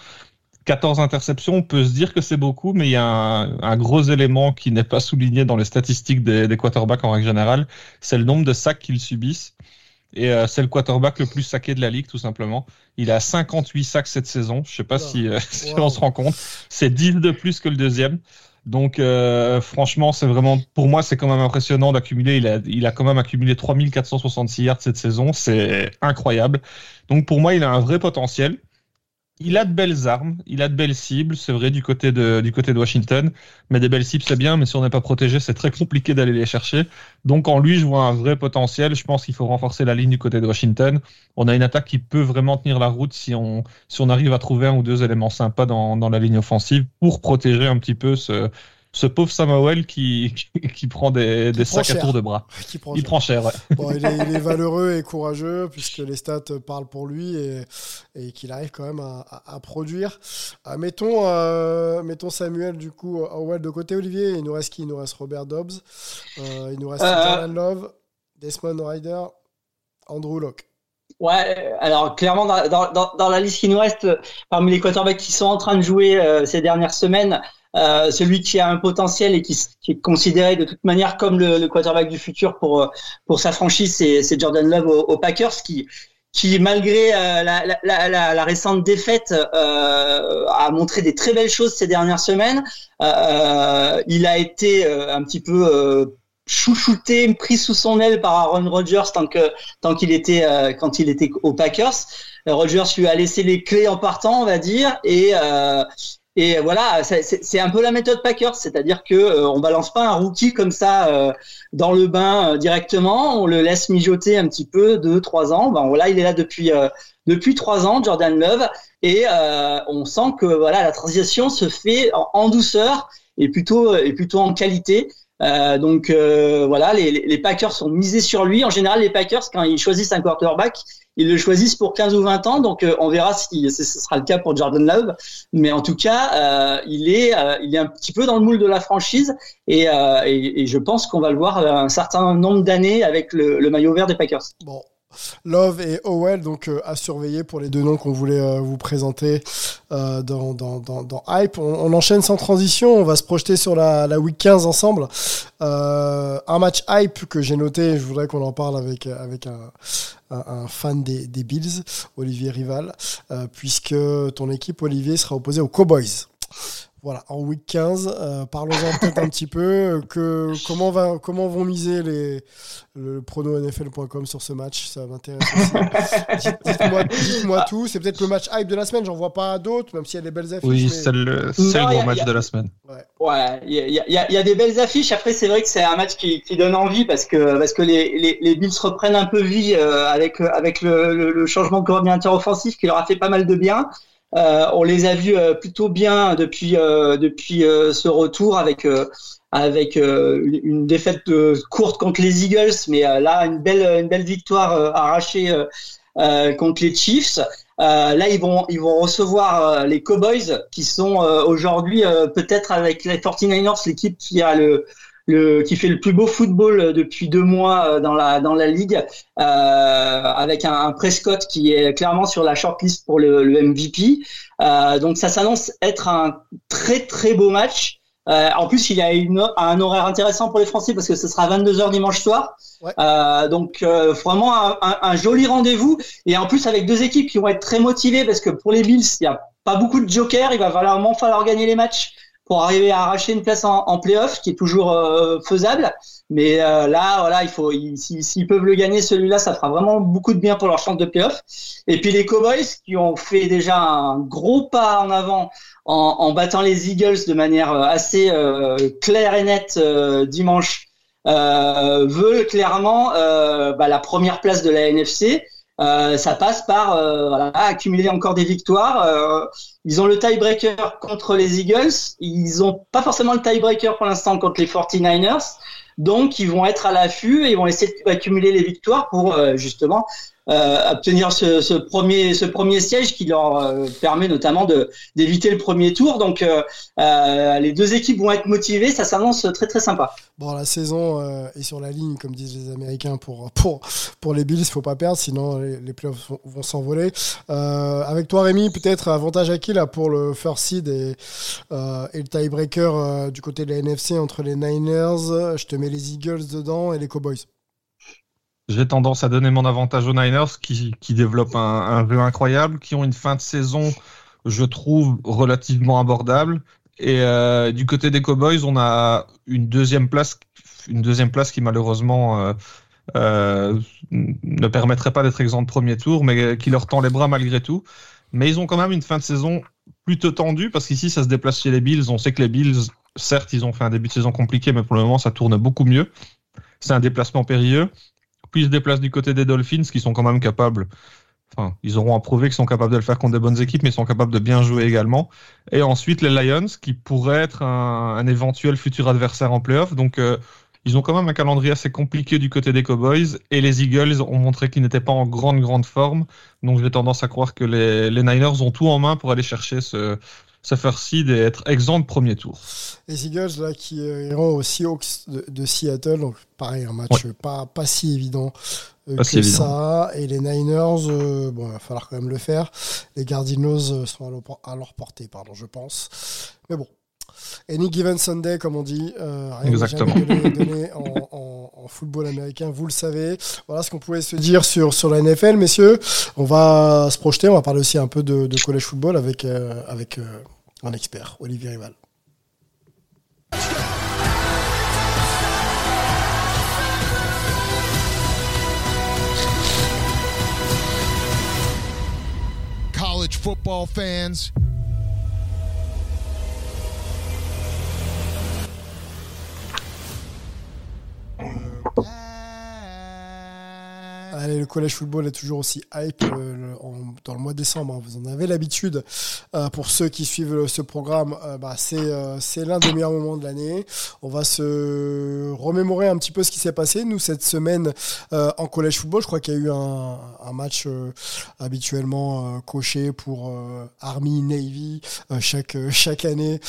14 interceptions, on peut se dire que c'est beaucoup, mais il y a un, gros élément qui n'est pas souligné dans les statistiques des, des quarterbacks en règle générale, c'est le nombre de sacs qu'ils subissent. Et euh, c'est le quarterback le plus saqué de la ligue, tout simplement. Il a 58 sacs cette saison. Je sais pas si, euh, on se rend compte. C'est 10 de plus que le deuxième. Donc, euh, franchement, c'est vraiment, pour moi, c'est quand même impressionnant d'accumuler. Il a, il a quand même accumulé 3466 yards cette saison. C'est incroyable. Donc, pour moi, il a un vrai potentiel. Il a de belles armes, il a de belles cibles, c'est vrai du côté de Washington, mais des belles cibles c'est bien, mais si on n'est pas protégé, c'est très compliqué d'aller les chercher. Donc en lui, je vois un vrai potentiel. Je pense qu'il faut renforcer la ligne du côté de Washington. On a une attaque qui peut vraiment tenir la route si on si on arrive à trouver un ou deux éléments sympas dans dans la ligne offensive pour protéger un petit peu ce ce pauvre Samuel qui, qui, prend des, des sacs à tour de bras. il prend cher, ouais. il, est, valeureux et courageux puisque les stats parlent pour lui et, et qu'il arrive quand même à, à, produire. Euh, mettons, euh, mettons Samuel du coup Howell de côté, Olivier. Il nous reste qui? Il nous reste Robert Dobbs. Euh, il nous reste Jordan Love, Desmond Ryder, Andrew Locke. Ouais, alors clairement dans, dans, dans, la liste qui nous reste, parmi les quarterbacks qui sont en train de jouer ces dernières semaines, euh, celui qui a un potentiel et qui, est considéré de toute manière comme le, le quarterback du futur pour euh, pour sa franchise, c'est Jordan Love aux, Packers qui qui malgré euh, la, la, la, la, récente défaite euh, a montré des très belles choses ces dernières semaines. Euh, il a été un petit peu chouchouté, pris sous son aile par Aaron Rodgers tant que tant qu'il était quand il était aux Packers. Rodgers lui a laissé les clés en partant, on va dire, et et voilà, c'est un peu la méthode Packers, c'est-à-dire que euh, on balance pas un rookie comme ça euh, dans le bain euh, directement, on le laisse mijoter un petit peu deux, trois ans. Ben voilà, il est là depuis depuis trois ans, Jordan Love, et on sent que voilà la transition se fait en, douceur et plutôt et plutôt en qualité. donc voilà, les, les Packers sont misés sur lui. En général, les Packers, quand ils choisissent un quarterback, ils le choisissent pour 15 ou 20 ans, donc euh, on verra si ce sera le cas pour Jordan Love. Mais en tout cas, euh, il est euh, il est un petit peu dans le moule de la franchise et, et, je pense qu'on va le voir un certain nombre d'années avec le, le, maillot vert des Packers. Bon, Love et Howell, donc euh, à surveiller pour les deux noms qu'on voulait euh, vous présenter euh, dans, Hype. On, enchaîne sans transition, on va se projeter sur la, week 15 ensemble. un match Hype que j'ai noté, je voudrais qu'on en parle avec, avec un, fan des, Bills, Olivier Rival, puisque ton équipe, Olivier, sera opposée aux Cowboys. Voilà, en week 15, euh, parlons-en peut-être un petit peu. Euh, que, comment, va, comment vont miser les, le prono-nfl.com sur ce match? Ça m'intéresse aussi. Dites-moi tout. C'est peut-être le match hype de la semaine. J'en vois pas d'autres, même s'il y a des belles affiches. Oui, c'est le, gros match de la semaine. Ouais, il y, a, y, a, des belles affiches. Après, c'est vrai que c'est un match qui, qui, donne envie parce que, parce que les, les, les Bills reprennent un peu vie euh, avec, avec le, le, le, changement de coordinateur offensif qui leur a fait pas mal de bien. Euh, on les a vus euh, plutôt bien depuis euh, depuis ce retour avec avec une défaite courte contre les Eagles, mais là une belle une belle victoire arrachée contre les Chiefs. là, ils vont ils vont recevoir les Cowboys qui sont aujourd'hui peut-être avec les 49ers l'équipe qui a le le, qui fait le plus beau football euh, depuis deux mois euh, dans la dans la ligue, euh, avec un, un, Prescott qui est clairement sur la shortlist pour le, le MVP. Euh, donc ça s'annonce être un très très beau match. Euh, en plus, il y a une, un horaire intéressant pour les Français parce que ce sera 22 h dimanche soir. Euh, donc vraiment un, un, un joli rendez-vous et en plus avec deux équipes qui vont être très motivées parce que pour les Bills, il y a pas beaucoup de jokers. Il va vraiment falloir gagner les matchs pour arriver à arracher une place en, en playoff, qui est toujours euh, faisable. Mais euh, là, voilà, il faut, s'ils peuvent le gagner, celui-là, ça fera vraiment beaucoup de bien pour leur chance de playoff. Et puis les Cowboys, qui ont fait déjà un gros pas en avant en, en battant les Eagles de manière euh, assez claire et nette dimanche, veulent clairement bah, la première place de la NFC. Euh, ça passe par euh, voilà, accumuler encore des victoires. Euh, ils ont le tiebreaker contre les Eagles. Ils n'ont pas forcément le tiebreaker pour l'instant contre les 49ers. Donc, ils vont être à l'affût et ils vont essayer d'accumuler les victoires pour justement obtenir ce, ce, premier ce premier siège qui leur permet notamment de d'éviter le premier tour. Donc les deux équipes vont être motivées, ça s'annonce très très sympa. Bon, la saison est sur la ligne, comme disent les Américains, pour pour pour les Bills, il faut pas perdre, sinon les, les playoffs vont, s'envoler. avec toi, Rémi, peut-être avantage à qui là pour le first seed et, et le tiebreaker du côté de la NFC entre les Niners. Je te mets les Eagles dedans et les Cowboys. J'ai tendance à donner mon avantage aux Niners qui, qui développent un, un, jeu incroyable, qui ont une fin de saison, je trouve, relativement abordable. Et euh, du côté des Cowboys, on a une deuxième place, une deuxième place qui malheureusement euh, euh, ne permettrait pas d'être exempt de premier tour, mais qui leur tend les bras malgré tout. Mais ils ont quand même une fin de saison plutôt tendue parce qu'ici ça se déplace chez les Bills. On sait que les Bills certes, ils ont fait un début de saison compliqué, mais pour le moment, ça tourne beaucoup mieux. C'est un déplacement périlleux. Puis se déplacent du côté des Dolphins, qui sont quand même capables. Enfin, ils auront à prouver qu'ils sont capables de le faire contre des bonnes équipes, mais ils sont capables de bien jouer également. Et ensuite, les Lions, qui pourraient être un, éventuel futur adversaire en playoff. Donc, euh, ils ont quand même un calendrier assez compliqué du côté des Cowboys. Et les Eagles ont montré qu'ils n'étaient pas en grande, grande forme. Donc, j'ai tendance à croire que les, les Niners ont tout en main pour aller chercher ce, faire seed et être exempt de premier tour. Les Eagles là, qui euh, iront aux Seahawks de, Seattle, donc pareil, un match pas, pas si évident euh, que ça. Et les Niners, euh, bon, il va falloir quand même le faire. Les Cardinals sont à leur, portée, pardon, je pense. Mais bon, Any given Sunday, comme on dit, rien Exactement. Donné, en, en, football américain, vous le savez. Voilà ce qu'on pouvait se dire sur, sur la NFL, messieurs. On va se projeter, on va parler aussi un peu de, de college football avec, avec un expert, Olivier Rival. College football fans. Allez, le collège football est toujours aussi hype euh, dans le mois de décembre. Hein. vous en avez l'habitude. Euh, pour ceux qui suivent ce programme, euh, bah, c'est l'un des meilleurs moments de l'année. On va se remémorer un petit peu ce qui s'est passé. Nous, cette semaine en collège football, je crois qu'il y a eu un, un match habituellement coché pour Army, Navy chaque, chaque année.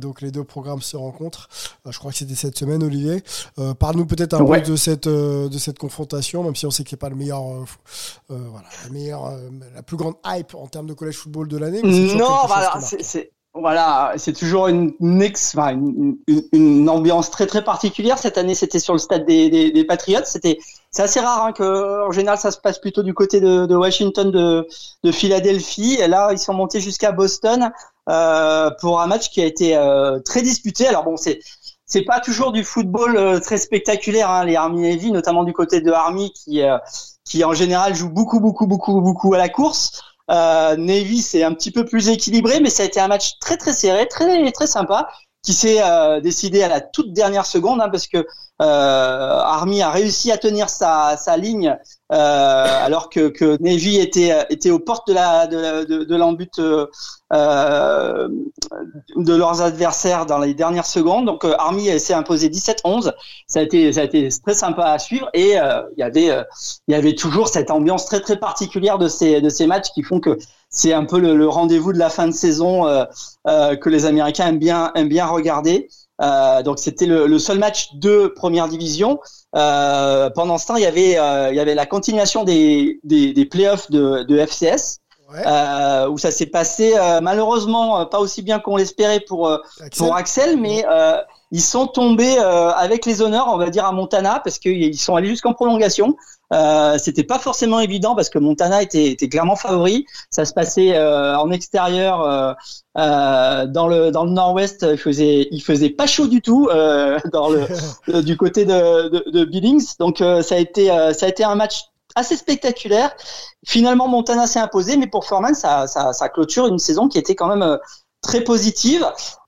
donc les deux programmes se rencontrent. je crois que c'était cette semaine, Olivier. Parle-nous peut-être un peu de cette, de cette confrontation, même si on sait que c'est pas le meilleur, euh, euh, voilà, la meilleure, euh, la plus grande hype en termes de collège football de l'année. Non, voilà, c'est voilà, c'est toujours une, une, une, ambiance très très particulière. Cette année, c'était sur le stade des, des, des Patriots. C'était, c'est assez rare hein, que, en général, ça se passe plutôt du côté de, de Washington, de, de, Philadelphie. Et là, ils sont montés jusqu'à Boston euh, pour un match qui a été euh, très disputé. Alors bon, c'est c'est pas toujours du football euh, très spectaculaire. Hein, les Army Navy, notamment du côté de Army, qui euh, qui en général joue beaucoup beaucoup beaucoup beaucoup à la course. Euh, Navy c'est un petit peu plus équilibré, mais ça a été un match très très serré, très très sympa, qui s'est euh, décidé à la toute dernière seconde, hein, parce que Army a réussi à tenir sa, sa ligne euh, alors que, que Navy était était aux portes de la de, de, de l'embut euh, de leurs adversaires dans les dernières secondes. Donc euh, Army s'est imposé 17-11. Ça a été ça a été très sympa à suivre et euh, il y avait il y avait toujours cette ambiance très très particulière de ces de ces matchs qui font que c'est un peu le, le rendez-vous de la fin de saison que les Américains aiment bien aiment bien regarder. Euh, donc c'était le, le, seul match de première division. Euh, pendant ce temps, il y avait euh, il y avait la continuation des des, des playoffs de, de FCS. Euh, où ça s'est passé malheureusement pas aussi bien qu'on l'espérait pour pour Axel, mais ils sont tombés avec les honneurs, on va dire à Montana, parce qu'ils sont allés jusqu'en prolongation. Euh, c'était pas forcément évident parce que Montana était, était clairement favori. Ça se passait euh, en extérieur euh, euh, dans le dans le nord-ouest. Il faisait il faisait pas chaud du tout euh, dans le du côté de, de, de Billings. Donc ça a été ça a été un match assez spectaculaire. Finalement, Montana s'est imposé, mais pour Foreman, ça, ça, ça clôture une saison qui était quand même très positive.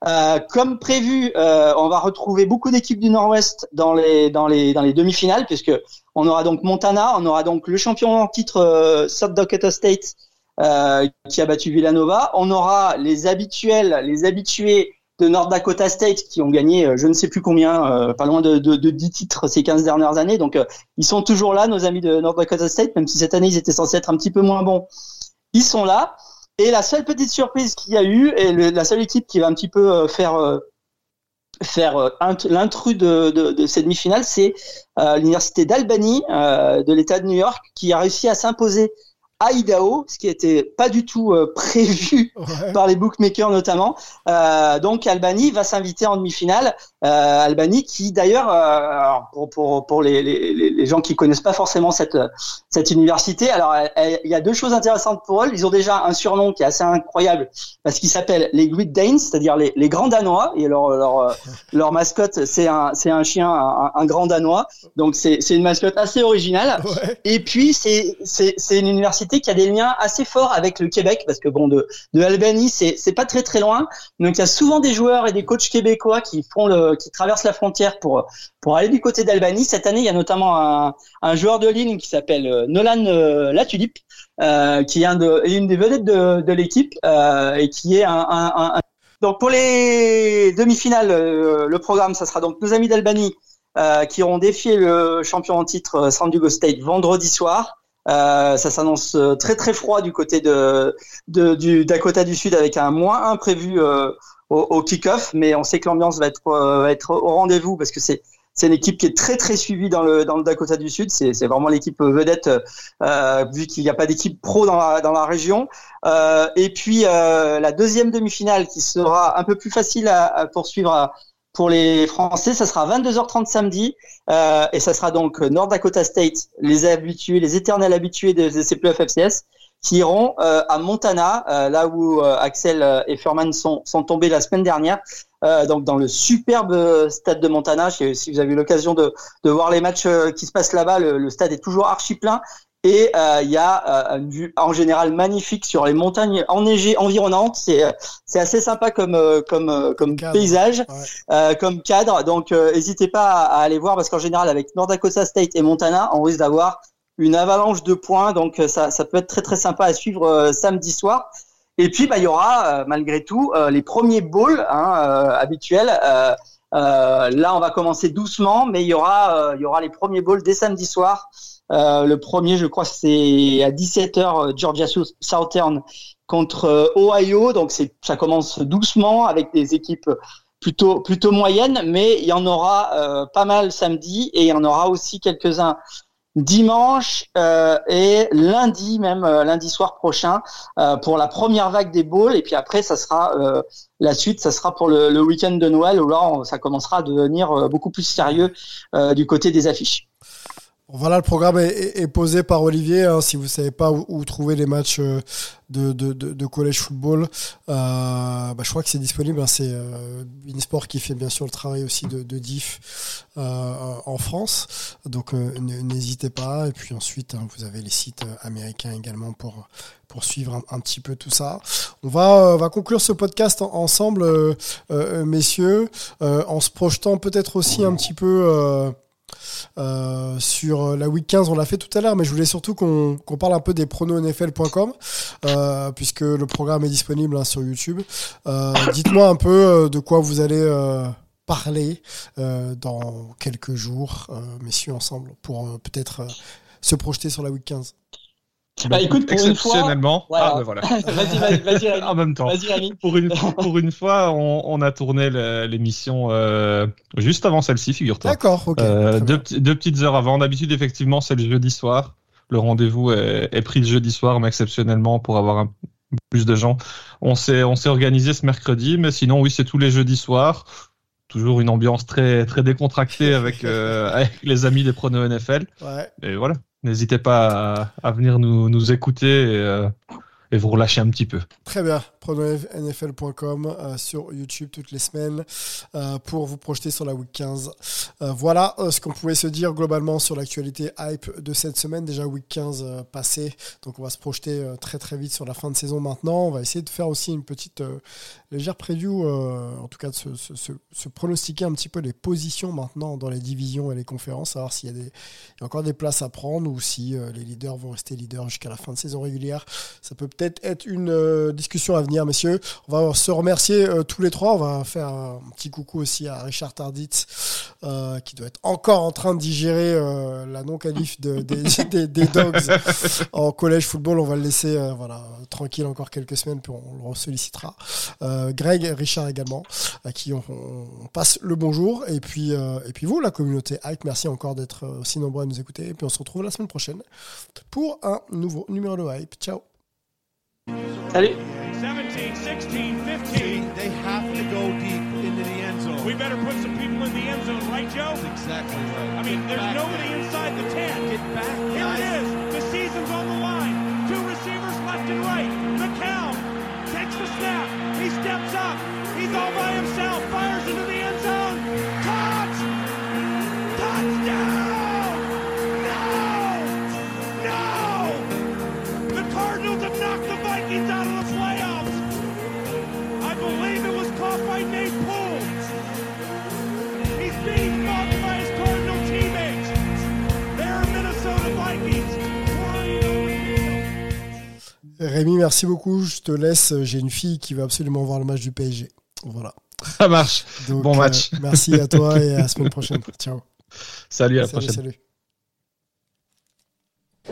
Euh, comme prévu, euh, on va retrouver beaucoup d'équipes du Nord-Ouest dans les dans les dans les demi-finales, puisque on aura donc Montana, on aura donc le champion en titre euh, South Dakota State euh, qui a battu Villanova, on aura les habituels, les habitués de North Dakota State qui ont gagné je ne sais plus combien, pas loin de, de, de 10 titres ces 15 dernières années. Donc ils sont toujours là, nos amis de North Dakota State, même si cette année ils étaient censés être un petit peu moins bons. Ils sont là. Et la seule petite surprise qu'il y a eu, et la seule équipe qui va un petit peu faire faire euh, l'intrus de, cette demi-finale, c'est euh, l'université d'Albany euh, de l'État de New York qui a réussi à s'imposer à Idaho, ce qui n'était pas du tout euh, prévu par les bookmakers notamment. Euh, donc Albany va s'inviter en demi-finale. Euh, Albany qui d'ailleurs, euh, pour, pour, pour les, les, les, gens qui connaissent pas forcément cette, cette université, alors il y a deux choses intéressantes pour eux. Ils ont déjà un surnom qui est assez incroyable parce qu'ils s'appellent les Great Danes, c'est-à-dire les, les grands Danois. Et leur, leur, leur mascotte, c'est un, c'est un chien, un, un, grand Danois. Donc c'est, c'est une mascotte assez originale. Et puis c'est, c'est, c'est une université qui a des liens assez forts avec le Québec parce que bon de de Albany c'est pas très très loin donc il y a souvent des joueurs et des coachs québécois qui font le qui traversent la frontière pour pour aller du côté d'Albany cette année il y a notamment un un joueur de ligne qui s'appelle euh, Nolan euh, Latulippe euh, qui est un de une des vedettes de l'équipe euh, et qui est un, donc pour les demi-finales le programme ça sera donc nos amis d'Albany euh, qui auront défié le champion en titre San Diego State vendredi soir. Euh, ça s'annonce euh, très très froid du côté de, de, du Dakota du Sud avec un moins 1 prévu euh, au, au kick-off, mais on sait que l'ambiance va être, va être au rendez-vous parce que c'est c'est une équipe qui est très très suivie dans le dans le Dakota du Sud. C'est c'est vraiment l'équipe vedette euh, vu qu'il n'y a pas d'équipe pro dans la dans la région. Euh, et puis la deuxième demi-finale qui sera un peu plus facile à, à poursuivre à, pour les Français, ça sera 22h30 samedi euh, et ça sera donc North Dakota State, les habitués, les éternels habitués de, ces playoffs FCS, qui iront euh, à Montana, euh, là où euh, Axel et Furman sont, sont tombés la semaine dernière, donc dans le superbe stade de Montana. Si vous avez eu l'occasion de, de, voir les matchs qui se passent là-bas, le, le, stade est toujours archi plein et euh, il y a euh, une vue en général magnifique sur les montagnes enneigées environnantes. C'est euh, c'est assez sympa comme comme comme paysage, comme cadre. Donc n'hésitez pas à, aller voir parce qu'en général avec North Dakota State et Montana, on risque d'avoir une avalanche de points. Donc ça ça peut être très très sympa à suivre samedi soir. Et puis bah il y aura malgré tout les premiers bowls hein, habituels. là on va commencer doucement, mais il y aura il y aura les premiers bowls dès samedi soir. Euh, le premier, je crois, c'est à 17h euh, Georgia Southern contre euh, Ohio. Donc ça commence doucement avec des équipes plutôt moyennes, mais il y en aura pas mal samedi et il y en aura aussi quelques-uns dimanche et lundi même lundi soir prochain pour la première vague des bowls et puis après ça sera la suite ça sera pour le, le week-end de Noël où là ça commencera à devenir beaucoup plus sérieux du côté des affiches. Voilà, le programme est, posé par Olivier. Hein, si vous savez pas où, trouver les matchs euh, de, de, de, collège football, euh, bah, je crois que c'est disponible. Hein, c'est euh, qui fait bien sûr le travail aussi de, de diff euh, en France. Donc n'hésitez pas. Et puis ensuite, hein, vous avez les sites américains également pour pour suivre un, petit peu tout ça. On va, on va conclure ce podcast ensemble, messieurs, en se projetant peut-être aussi un petit peu euh, sur la week 15, on l'a fait tout à l'heure, mais je voulais surtout qu'on parle un peu des pronosnfl.com, euh, puisque le programme est disponible hein, sur YouTube. Euh, dites-moi un peu de quoi vous allez parler dans quelques jours, messieurs, ensemble, pour peut-être se projeter sur la week 15. Bah, écoute, pour exceptionnellement, une fois, ah, bah, voilà. vas-y, vas-y, en même temps. Pour une, pour une fois, on, on a tourné l'émission euh, juste avant celle-ci, figure-toi. D'accord, ok. Euh, deux, deux, petites heures avant. D'habitude, effectivement, c'est le jeudi soir. Le rendez-vous est, est, pris le jeudi soir, mais exceptionnellement, pour avoir un, plus de gens, on s'est on s'est organisé ce mercredi. Mais sinon, oui, c'est tous les jeudis soirs. Toujours une ambiance très très décontractée avec, euh, avec les amis des pronos NFL. Ouais. Et voilà. N'hésitez pas à, venir nous, écouter et, euh, et, vous relâcher un petit peu. Très bien prenonfl.com euh, sur YouTube toutes les semaines euh, pour vous projeter sur la week 15. Euh, voilà ce qu'on pouvait se dire globalement sur l'actualité hype de cette semaine. Déjà week 15 passé, donc on va se projeter très très vite sur la fin de saison maintenant. On va essayer de faire aussi une petite légère preview, en tout cas de se, pronostiquer un petit peu les positions maintenant dans les divisions et les conférences, savoir s'il y, y a encore des places à prendre ou si les leaders vont rester leaders jusqu'à la fin de saison régulière. Ça peut peut-être être une euh, discussion à venir, messieurs. On va se remercier euh, tous les trois. On va faire un petit coucou aussi à Richard Tarditz, euh, qui doit être encore en train de digérer euh, la non-qualif de, des, des, des Dogs en collège football. On va le laisser voilà, tranquille encore quelques semaines, puis on le sollicitera. Greg, Richard également, à qui on, on passe le bonjour. Et puis, et puis vous, la communauté Hype, merci encore d'être aussi nombreux à nous écouter. Et puis on se retrouve la semaine prochaine pour un nouveau numéro de Hype. Ciao Salut 17, 16, 15. They have to go deep into the end zone. We better put some people in the end zone, right, Joe? That's exactly right. I mean, there's nobody there. inside the 10. Get back, Here it guys. is. The season's on the line. Two receivers left and right. McCown takes the snap. He steps up. He's all by himself. Rémi, merci beaucoup. Je te laisse. J'ai une fille qui veut absolument voir le match du PSG. Voilà. Ça marche. Donc, Bon match. euh, merci à toi et à la semaine prochaine. Ciao. Salut, à la salut, prochaine. salut.